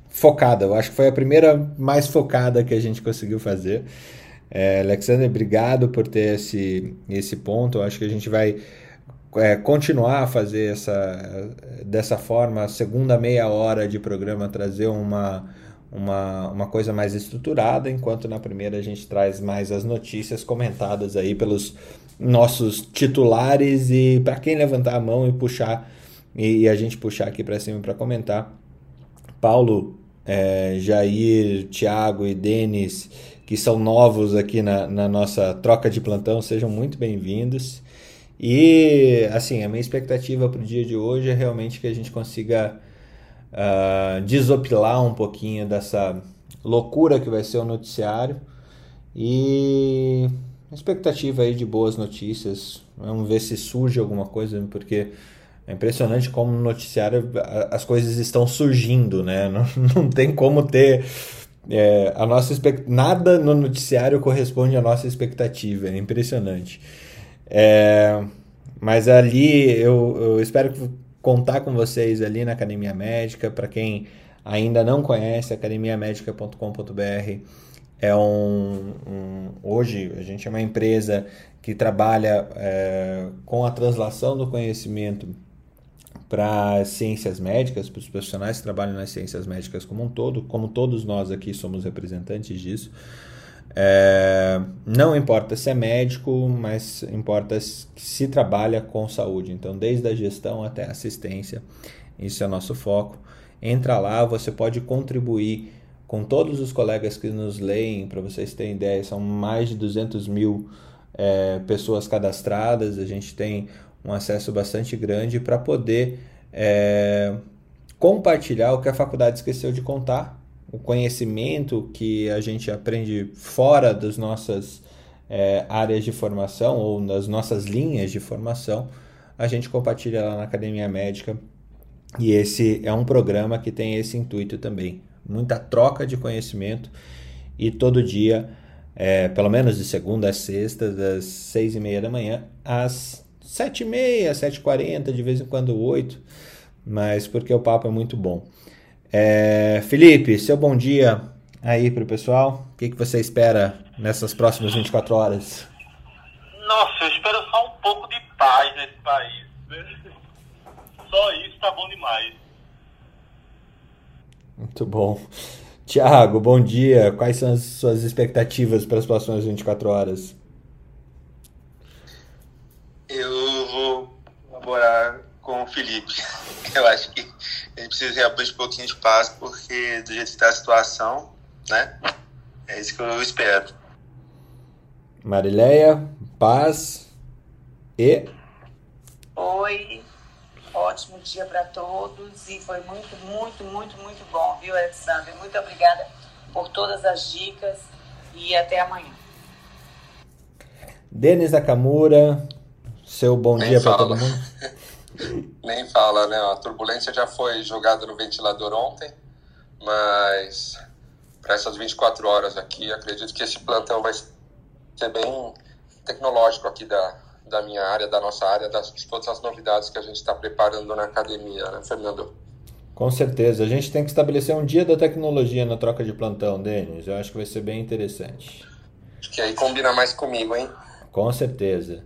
focada. Eu acho que foi a primeira mais focada que a gente conseguiu fazer. É, Alexander, obrigado por ter esse, esse ponto. Eu acho que a gente vai é, continuar a fazer essa, dessa forma, a segunda meia hora de programa, trazer uma, uma, uma coisa mais estruturada, enquanto na primeira a gente traz mais as notícias comentadas aí pelos nossos titulares e para quem levantar a mão e puxar e, e a gente puxar aqui para cima para comentar. Paulo, é, Jair, Thiago e Denis, que são novos aqui na, na nossa troca de plantão, sejam muito bem-vindos. E assim, a minha expectativa para o dia de hoje é realmente que a gente consiga uh, desopilar um pouquinho dessa loucura que vai ser o noticiário e expectativa aí de boas notícias. Vamos ver se surge alguma coisa, porque é impressionante como no noticiário as coisas estão surgindo, né? Não, não tem como ter. É, a nossa nada no noticiário corresponde à nossa expectativa, é impressionante. É, mas ali eu, eu espero contar com vocês ali na Academia Médica. Para quem ainda não conhece, academiamedica.com.br é um, um, hoje a gente é uma empresa que trabalha é, com a translação do conhecimento para ciências médicas, para os profissionais que trabalham nas ciências médicas como um todo, como todos nós aqui somos representantes disso. É, não importa se é médico, mas importa se trabalha com saúde. Então, desde a gestão até a assistência, isso é nosso foco. Entra lá, você pode contribuir com todos os colegas que nos leem, para vocês terem ideia, são mais de 200 mil é, pessoas cadastradas, a gente tem um acesso bastante grande para poder é, compartilhar o que a faculdade esqueceu de contar, o conhecimento que a gente aprende fora das nossas é, áreas de formação ou nas nossas linhas de formação, a gente compartilha lá na Academia Médica. E esse é um programa que tem esse intuito também. Muita troca de conhecimento e todo dia, é, pelo menos de segunda a sexta, das seis e meia da manhã às sete e meia, sete e quarenta, de vez em quando oito, mas porque o papo é muito bom. É, Felipe, seu bom dia aí para o pessoal. O que, que você espera nessas próximas 24 horas?
Nossa, eu espero só um pouco de paz nesse país. Só isso tá bom demais.
Muito bom. Tiago, bom dia. Quais são as suas expectativas para as próximas 24 horas?
Eu vou colaborar com o Felipe. Eu acho que a gente precisa reabrir um pouquinho de paz, porque do jeito que está a situação, né? É isso que eu espero.
Marileia, paz e.
Oi, ótimo dia para todos e foi muito, muito, muito, muito bom, viu, Alexandre? Muito obrigada por todas as dicas e até amanhã.
Denis Nakamura, seu bom Nem dia para todo mundo.
Nem fala, né? A turbulência já foi jogada no ventilador ontem, mas para essas 24 horas aqui, acredito que esse plantão vai ser bem tecnológico aqui da, da minha área, da nossa área, das, de todas as novidades que a gente está preparando na academia, né, Fernando?
Com certeza. A gente tem que estabelecer um dia da tecnologia na troca de plantão, Denis. Eu acho que vai ser bem interessante.
Acho que aí combina mais comigo, hein?
Com certeza.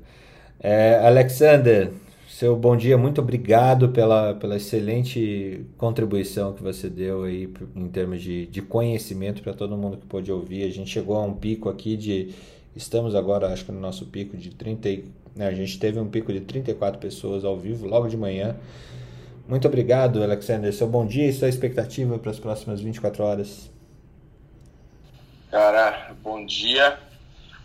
É, Alexander, seu bom dia, muito obrigado pela, pela excelente contribuição que você deu aí em termos de, de conhecimento para todo mundo que pôde ouvir. A gente chegou a um pico aqui de. Estamos agora, acho que no nosso pico de 30. Né, a gente teve um pico de 34 pessoas ao vivo logo de manhã. Muito obrigado, Alexander. Seu bom dia e sua expectativa para as próximas 24 horas.
Cara, bom dia.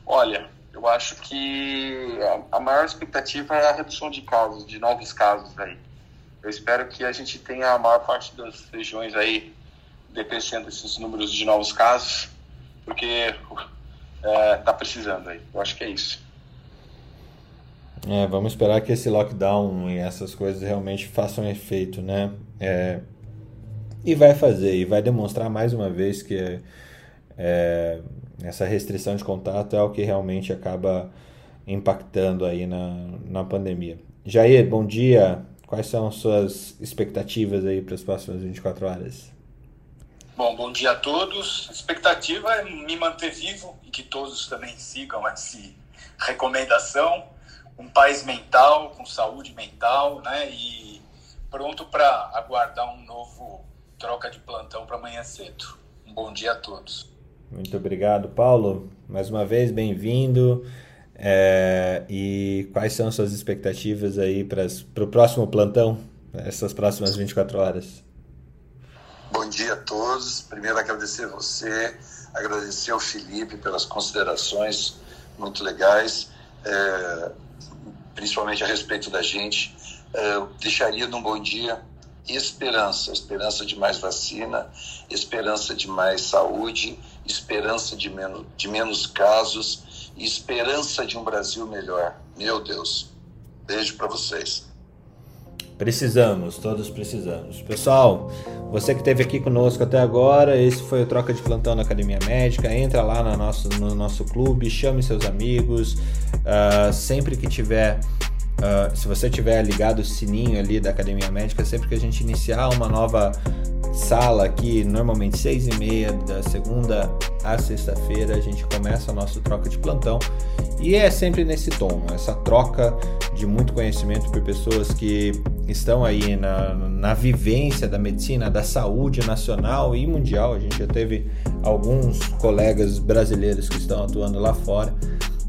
Olha, eu acho que a, maior expectativa é a redução de casos, de novos casos aí. Eu espero que a gente tenha a maior parte das regiões aí decrescendo esses números de novos casos, porque é, tá precisando aí. Eu acho que é isso.
É, vamos esperar que esse lockdown e essas coisas realmente façam efeito, né? É, e vai fazer, e vai demonstrar mais uma vez que é, essa restrição de contato é o que realmente acaba impactando aí na, na pandemia. Jair, bom dia. Quais são suas expectativas aí para as próximas 24 horas?
Bom, bom dia a todos. A expectativa é me manter vivo e que todos também sigam essa recomendação. Um país mental, com saúde mental, né? E pronto para aguardar um novo troca de plantão para amanhã cedo. Um bom dia a todos.
Muito obrigado, Paulo. Mais uma vez, bem-vindo. É, e quais são suas expectativas aí para o próximo plantão, essas próximas 24 horas?
Bom dia a todos. Primeiro, agradecer você, agradecer ao Felipe pelas considerações muito legais, é, principalmente a respeito da gente. Eu deixaria num bom dia esperança, esperança de mais vacina, esperança de mais saúde, esperança de menos, de menos casos esperança de um Brasil melhor. Meu Deus. Beijo para vocês.
Precisamos, todos precisamos. Pessoal, você que esteve aqui conosco até agora, esse foi o Troca de Plantão na Academia Médica. Entra lá no nosso, no nosso clube, chame seus amigos. Uh, sempre que tiver Uh, se você tiver ligado o sininho ali da Academia Médica, sempre que a gente iniciar uma nova sala aqui, normalmente seis e meia da segunda à sexta-feira, a gente começa a nossa troca de plantão e é sempre nesse tom, essa troca de muito conhecimento por pessoas que estão aí na, na vivência da medicina, da saúde nacional e mundial. A gente já teve alguns colegas brasileiros que estão atuando lá fora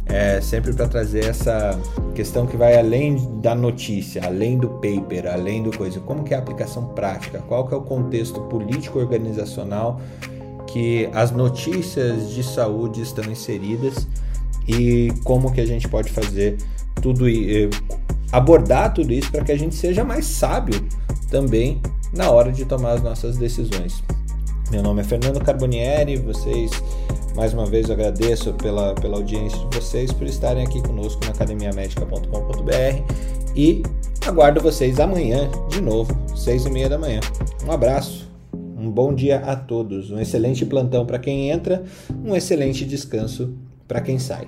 é, sempre para trazer essa questão que vai além da notícia, além do paper, além do coisa. Como que é a aplicação prática? Qual que é o contexto político organizacional que as notícias de saúde estão inseridas e como que a gente pode fazer tudo e abordar tudo isso para que a gente seja mais sábio também na hora de tomar as nossas decisões. Meu nome é Fernando Carbonieri, vocês Mais uma vez agradeço pela, pela audiência de vocês, por estarem aqui conosco na academiamedica.com.br e aguardo vocês amanhã de novo, seis e meia da manhã. Um abraço, um bom dia a todos, um excelente plantão para quem entra, um excelente descanso para quem sai.